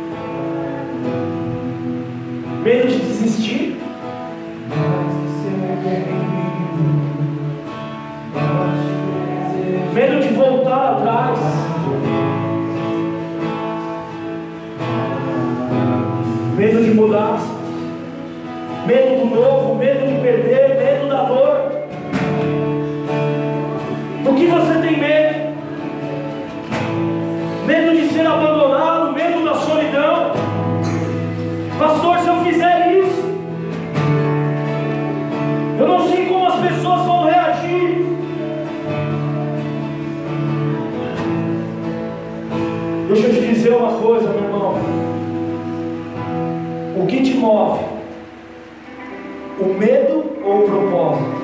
medo de desistir. Medo de voltar atrás. Medo de mudar. Medo do novo, move? O medo ou o propósito?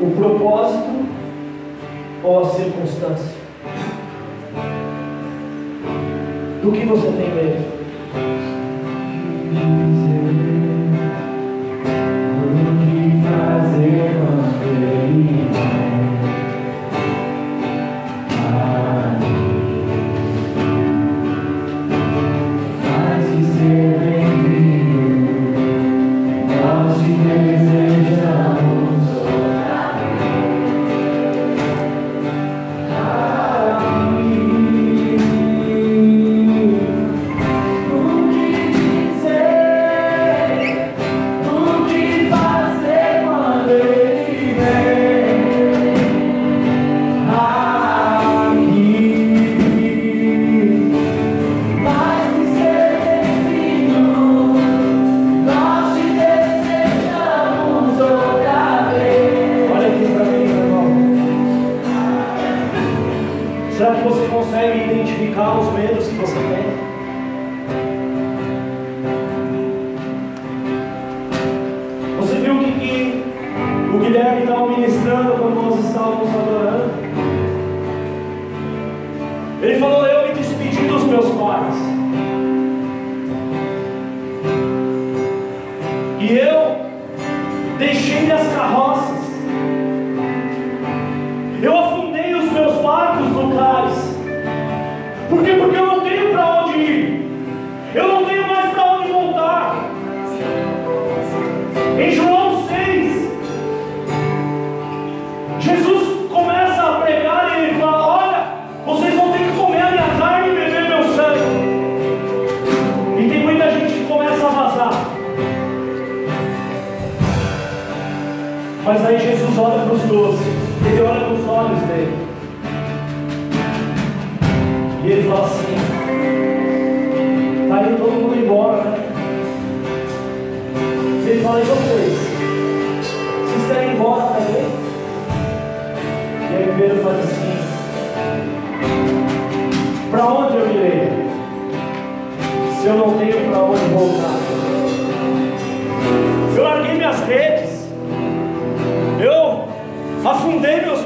O propósito ou a circunstância? Do que você tem medo?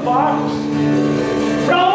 Amigos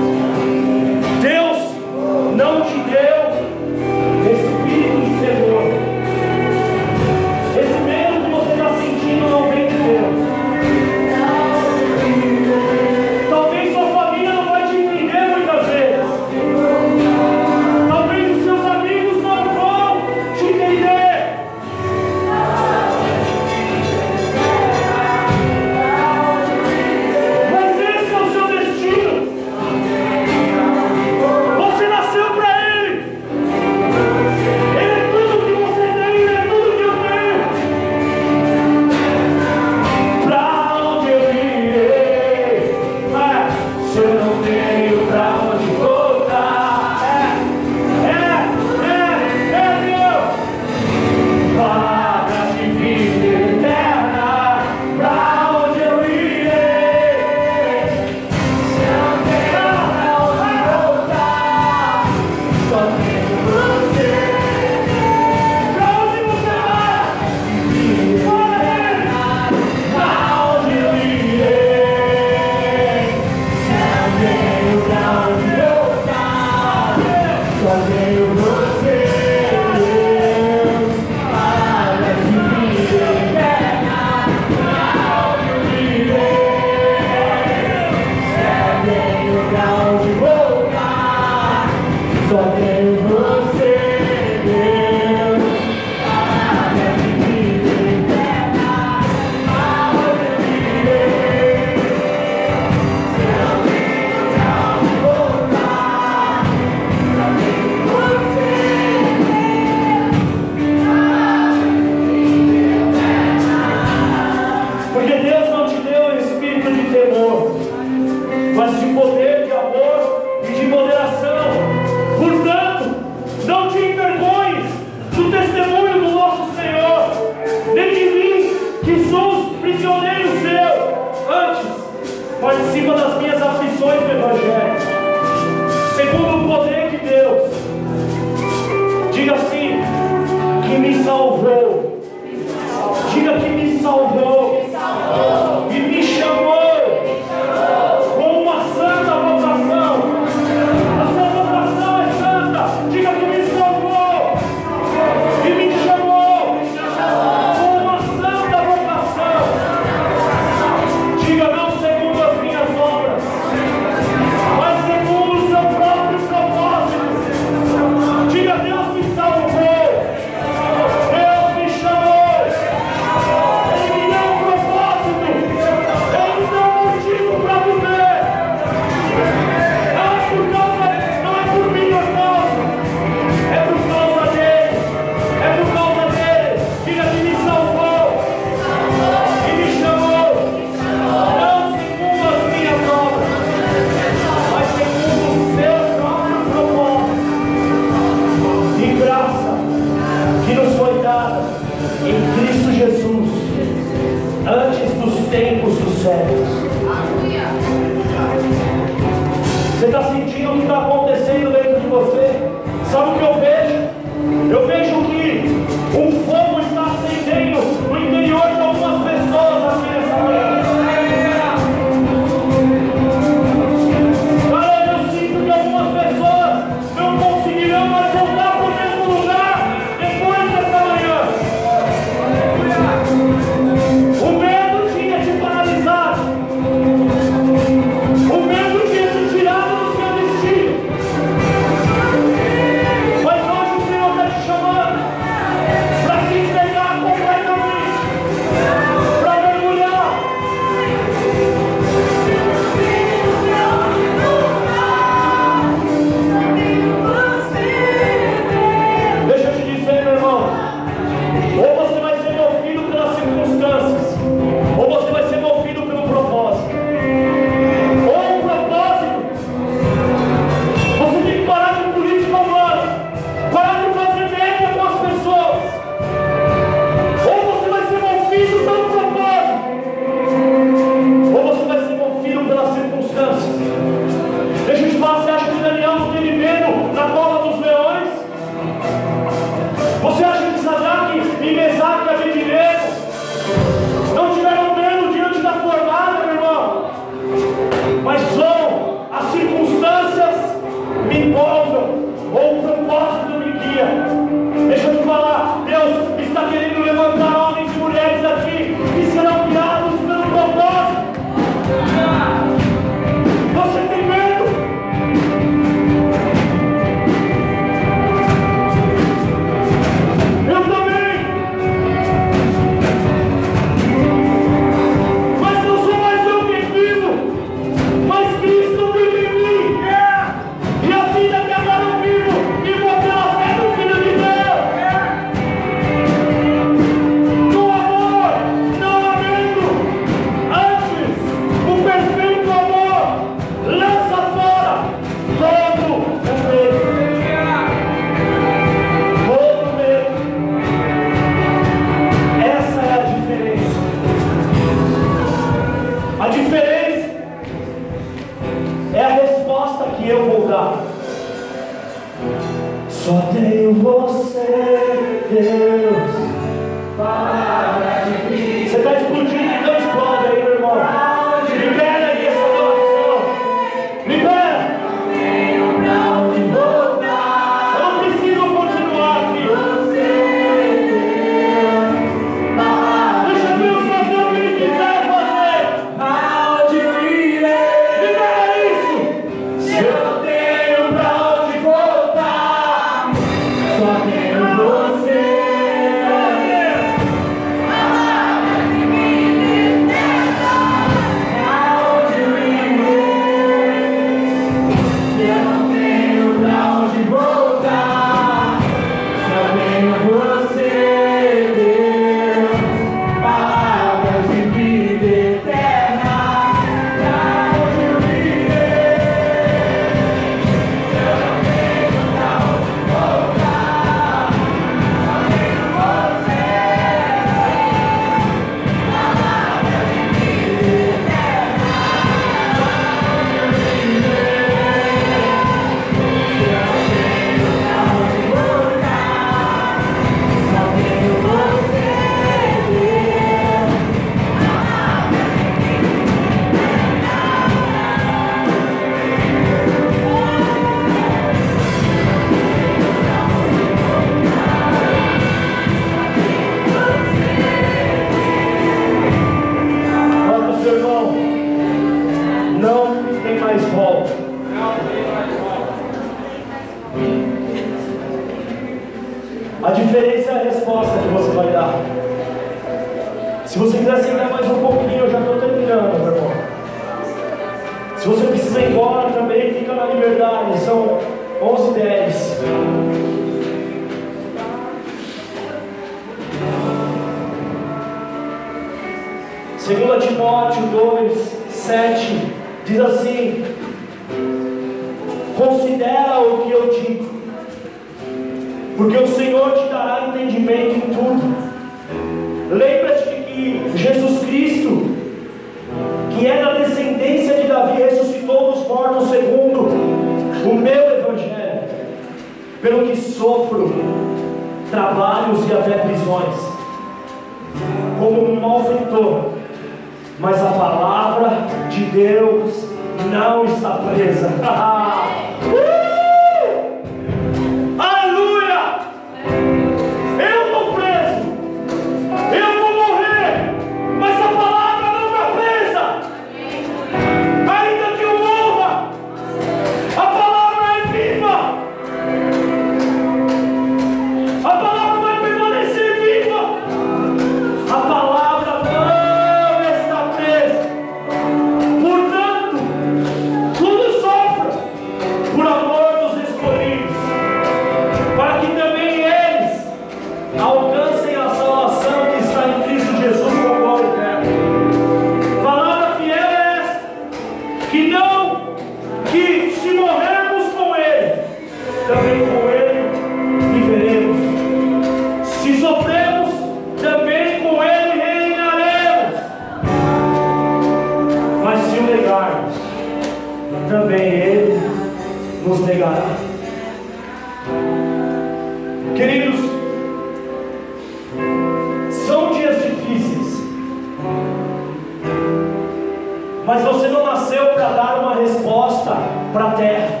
para a terra.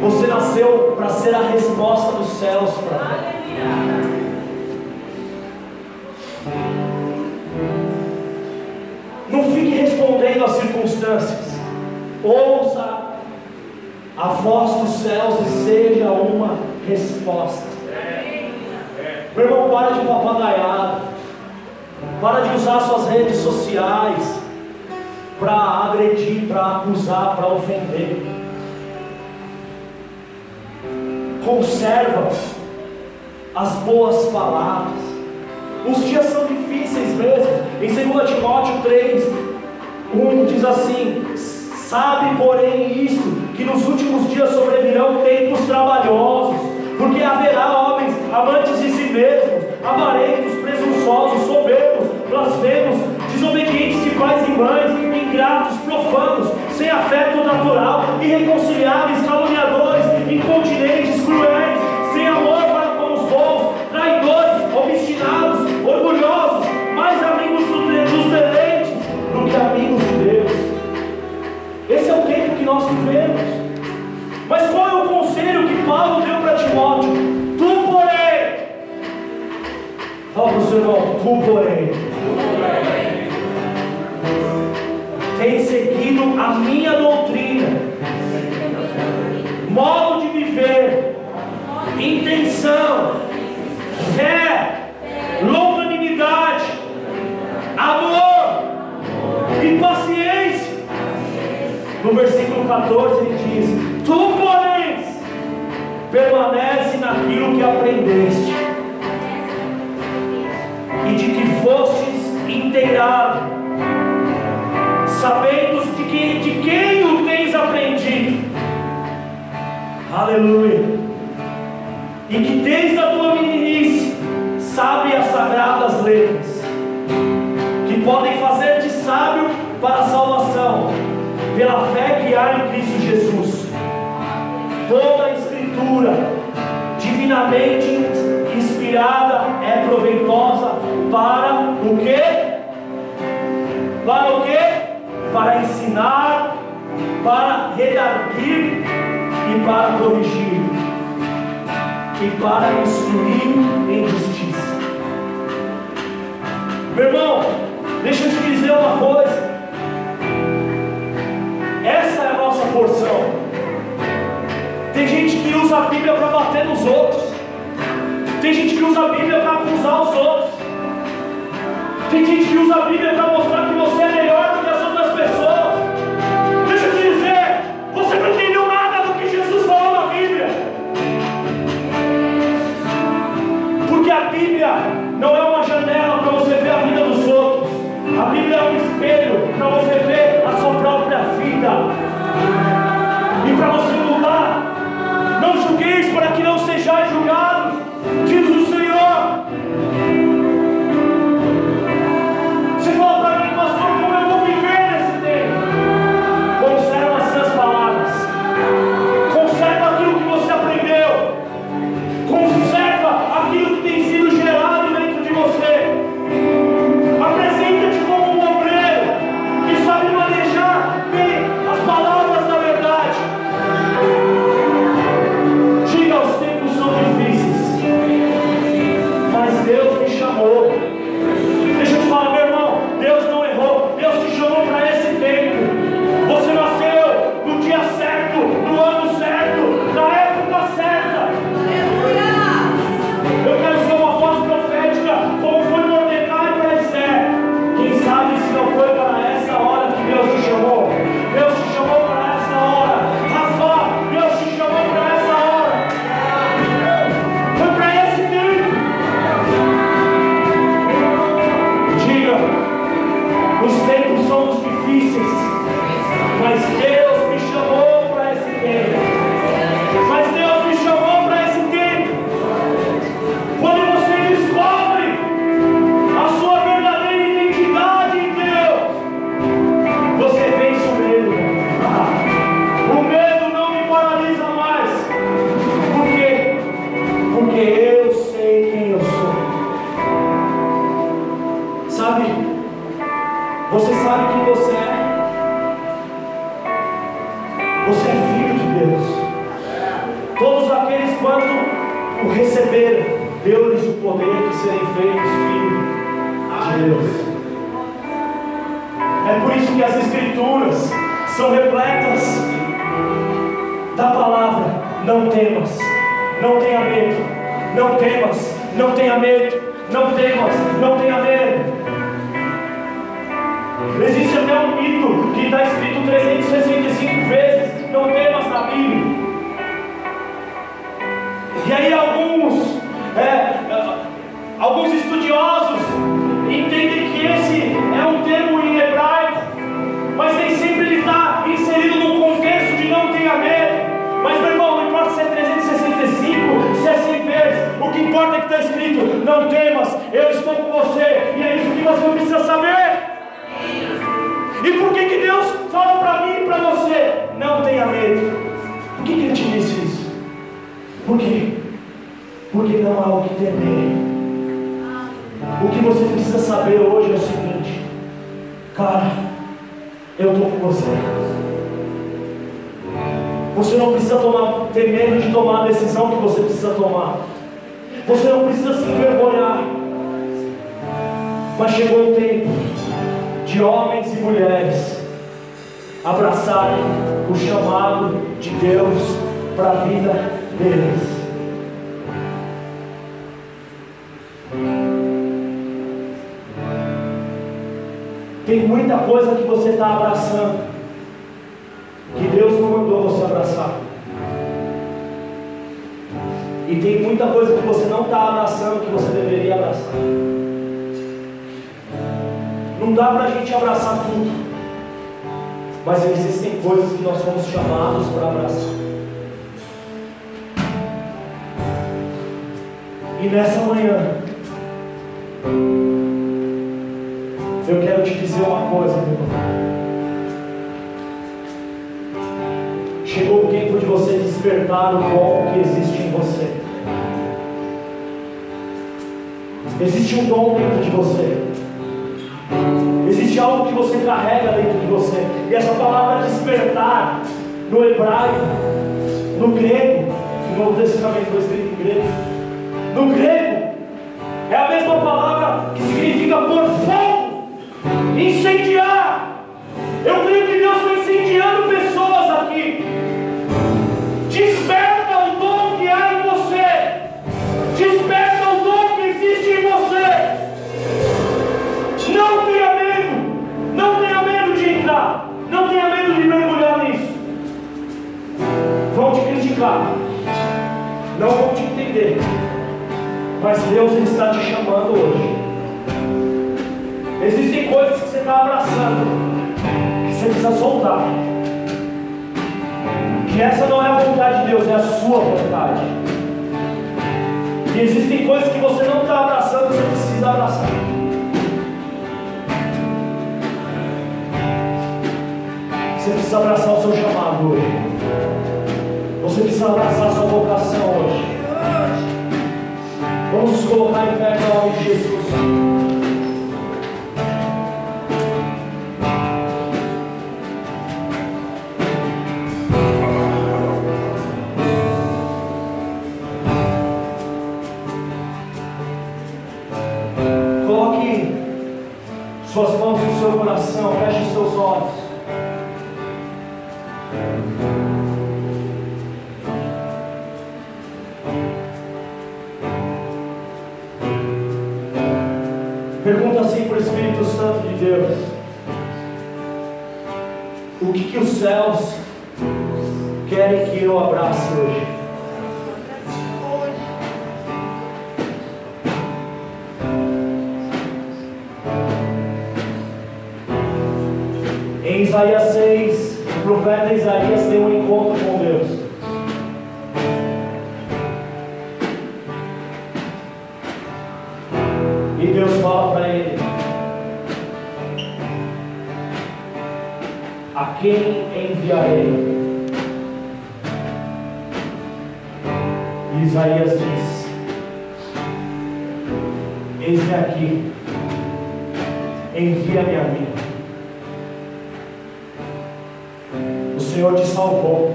Você nasceu para ser a resposta dos céus para a terra. Não fique respondendo às circunstâncias. Ouça a voz dos céus e seja uma resposta. Meu irmão, para de papagaiar. Para de usar suas redes sociais para agredir, para acusar, para ofender. Conserva as boas palavras. Os dias são difíceis mesmo. Em 2 Timóteo 3, 1 diz assim: Sabe, porém, isto, que nos últimos dias sobrevirão tempos trabalhosos, porque haverá homens amantes de si mesmos, avarentos, presunçosos, soberbos, blasfemos, desobedientes de pais e mães, profanos, sem afeto natural, irreconciliáveis, caluniadores, incontinentes, cruéis, sem amor para com os bons, traidores, obstinados, orgulhosos, mais amigos dos delentes do que amigos de Deus. Esse é o tempo que nós vivemos. Mas qual é o conselho que Paulo deu para Timóteo? Tu, porém, fala para o seu irmão, tu, porém, modo de viver, intenção, fé, longanimidade, amor e paciência. No versículo 14 ele diz: Tu, porém, permanece naquilo que aprendeste e de que fostes inteirado, sabendo de, de quem o Aleluia. E que desde a tua meninice sabe as sagradas letras, que podem fazer-te sábio para a salvação, pela fé que há em Cristo Jesus. Toda a Escritura, divinamente inspirada, é proveitosa para o quê? Para o quê? Para ensinar, para redarguir e para corrigir e para instruir em justiça. Meu irmão, deixa eu te dizer uma coisa. Essa é a nossa porção. Tem gente que usa a Bíblia para bater nos outros. Tem gente que usa a Bíblia para acusar os outros. Tem gente que usa a Bíblia para mostrar que você é ver a vida dos outros. A Bíblia é um espelho para você ver a sua própria vida. E para você mudar. Não julgueis para que não sejais julgados. E nessa manhã, eu quero te dizer uma coisa, meu irmão. Chegou o tempo de você despertar o dom que existe em você. Existe um dom dentro de você. Existe algo que você carrega dentro de você. E essa palavra despertar, no hebraico, no grego, no Novo Testamento em grego. No grego, é a mesma palavra que significa por fogo, incendiar. Eu creio que Deus está incendiando pessoas aqui. Desperta o dom que há em você. Desperta o dom que existe em você. Não tenha medo. Não tenha medo de entrar. Não tenha medo de mergulhar nisso. Vão te criticar. Não vão te entender. Mas Deus ele está te chamando hoje. Existem coisas que você está abraçando, que você precisa soltar. Que essa não é a vontade de Deus, é a sua vontade. E existem coisas que você não está abraçando, você precisa abraçar. Você precisa abraçar o seu chamado hoje. Você precisa abraçar a sua vocação hoje. Vamos colocar em pé em nome de Jesus. Coloque suas mãos no seu coração, feche seus Deus: O que, que os céus querem que eu abrace hoje? Em Isaías 6, o profeta Isaías tem um encontro com Deus. Quem enviarei? Isaías diz: Eis-me aqui, envia-me a mim. O Senhor Senhor te salvou.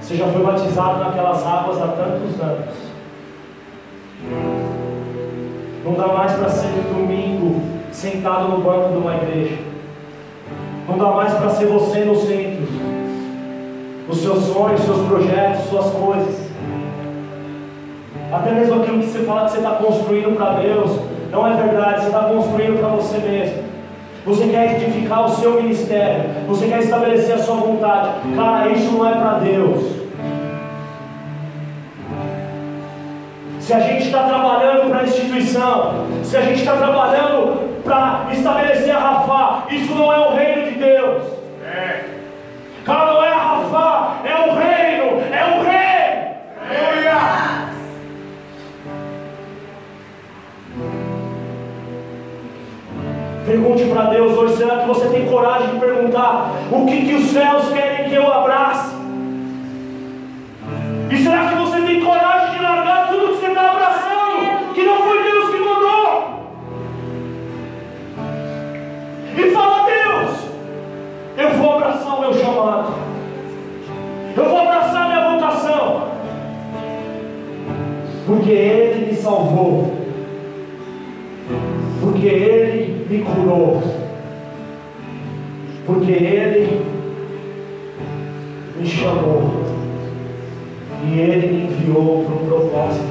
Você já foi batizado naquelas águas há tantos anos. Não dá mais para ser domingo sentado no banco de uma igreja. Não dá mais para ser você no centro. Os seus sonhos, seus projetos, suas coisas. Até mesmo aquilo que você fala que você está construindo para Deus, não é verdade, você está construindo para você mesmo. Você quer edificar o seu ministério, você quer estabelecer a sua vontade. Cara, isso não é para Deus. Se a gente está trabalhando para a instituição, se a gente está trabalhando para estabelecer a Rafa, isso não é o reino de Deus. É. Cara, não é a Rafa, é o reino, é o rei. Aleluia. Pergunte para Deus hoje: será que você tem coragem de perguntar o que, que os céus querem que eu abrace? E será que você porque Ele me salvou, porque Ele me curou, porque Ele me chamou. E Ele me enviou para um propósito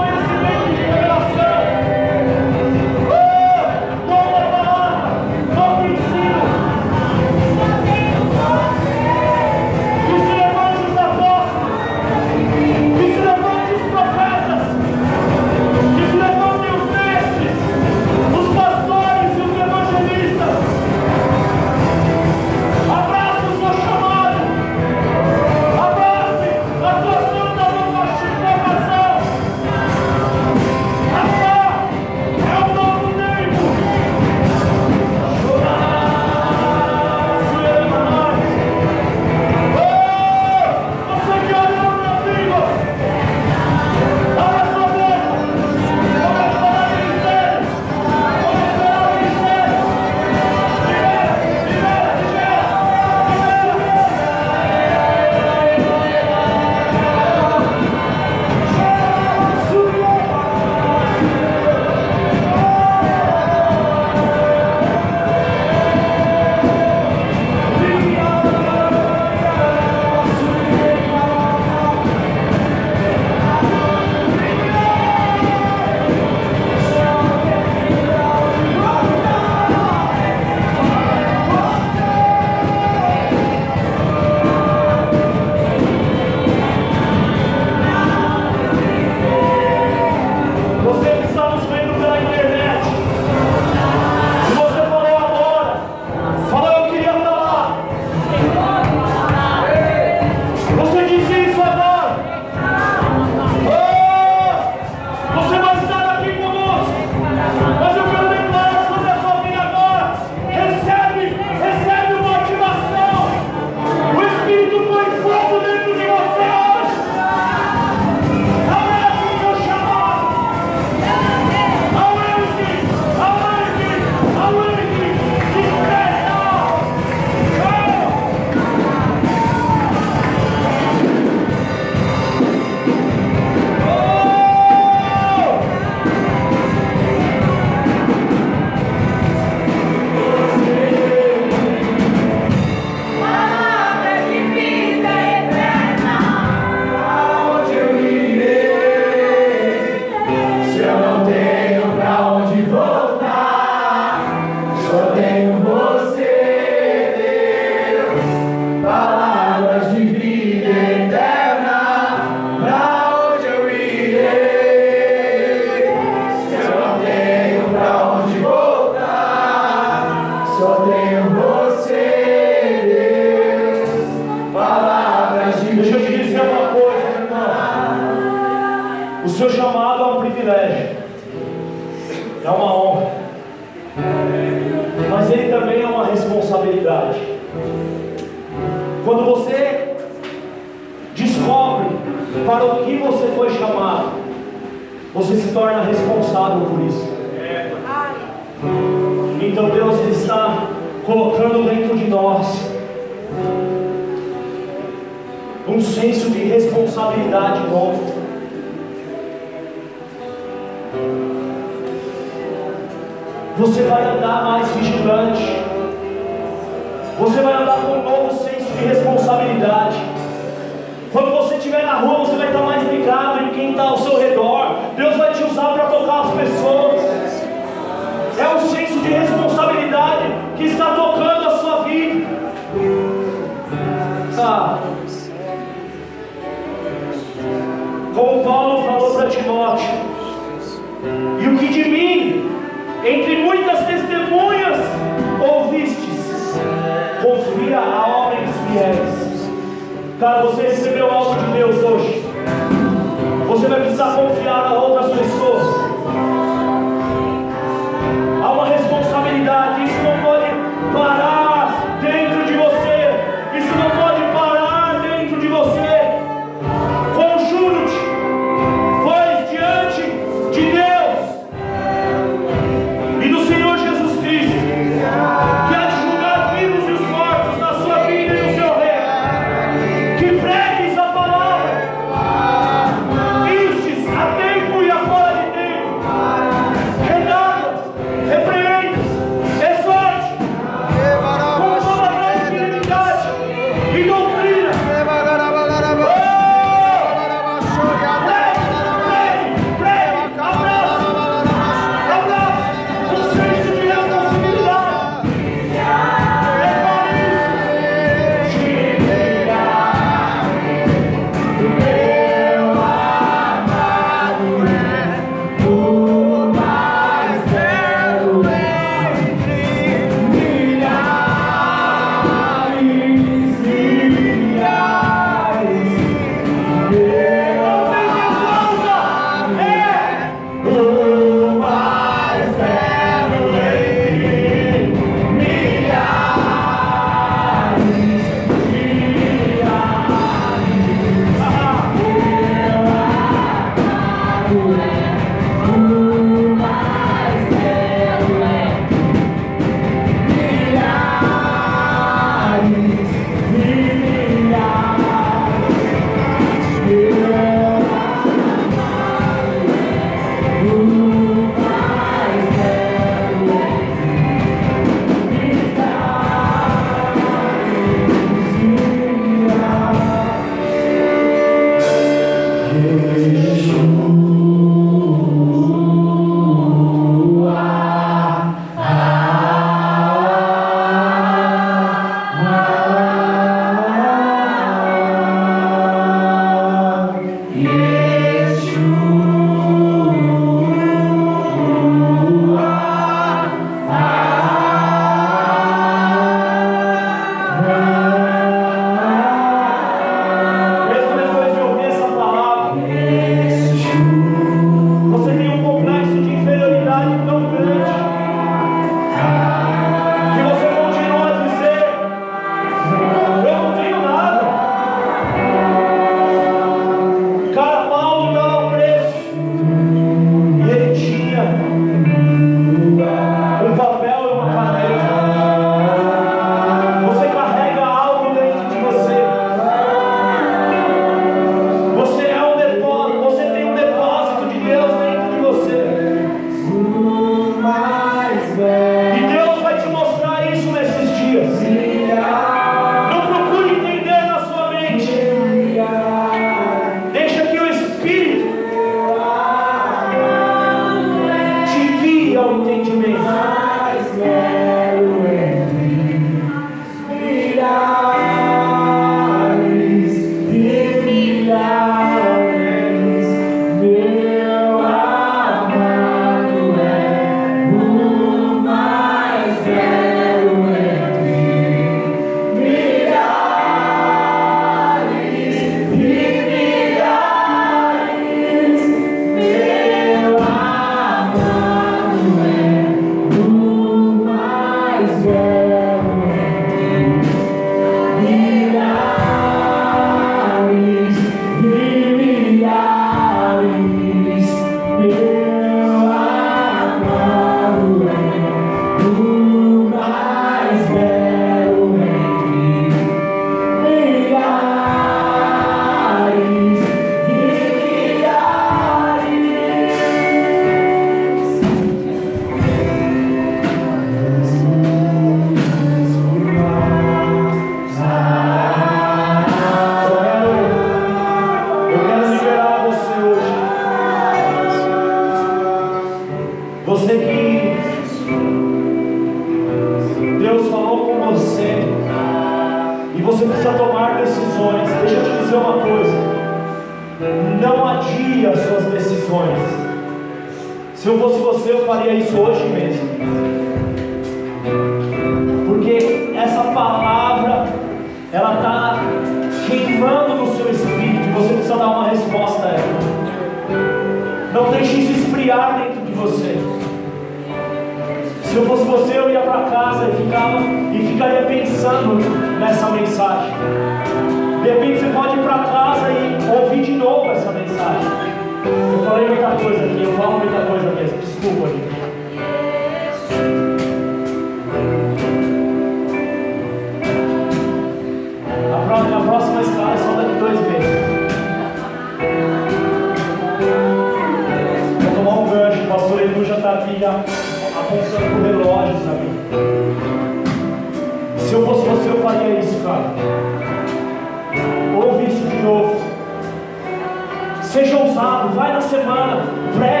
Ousado, vai na semana, pregue,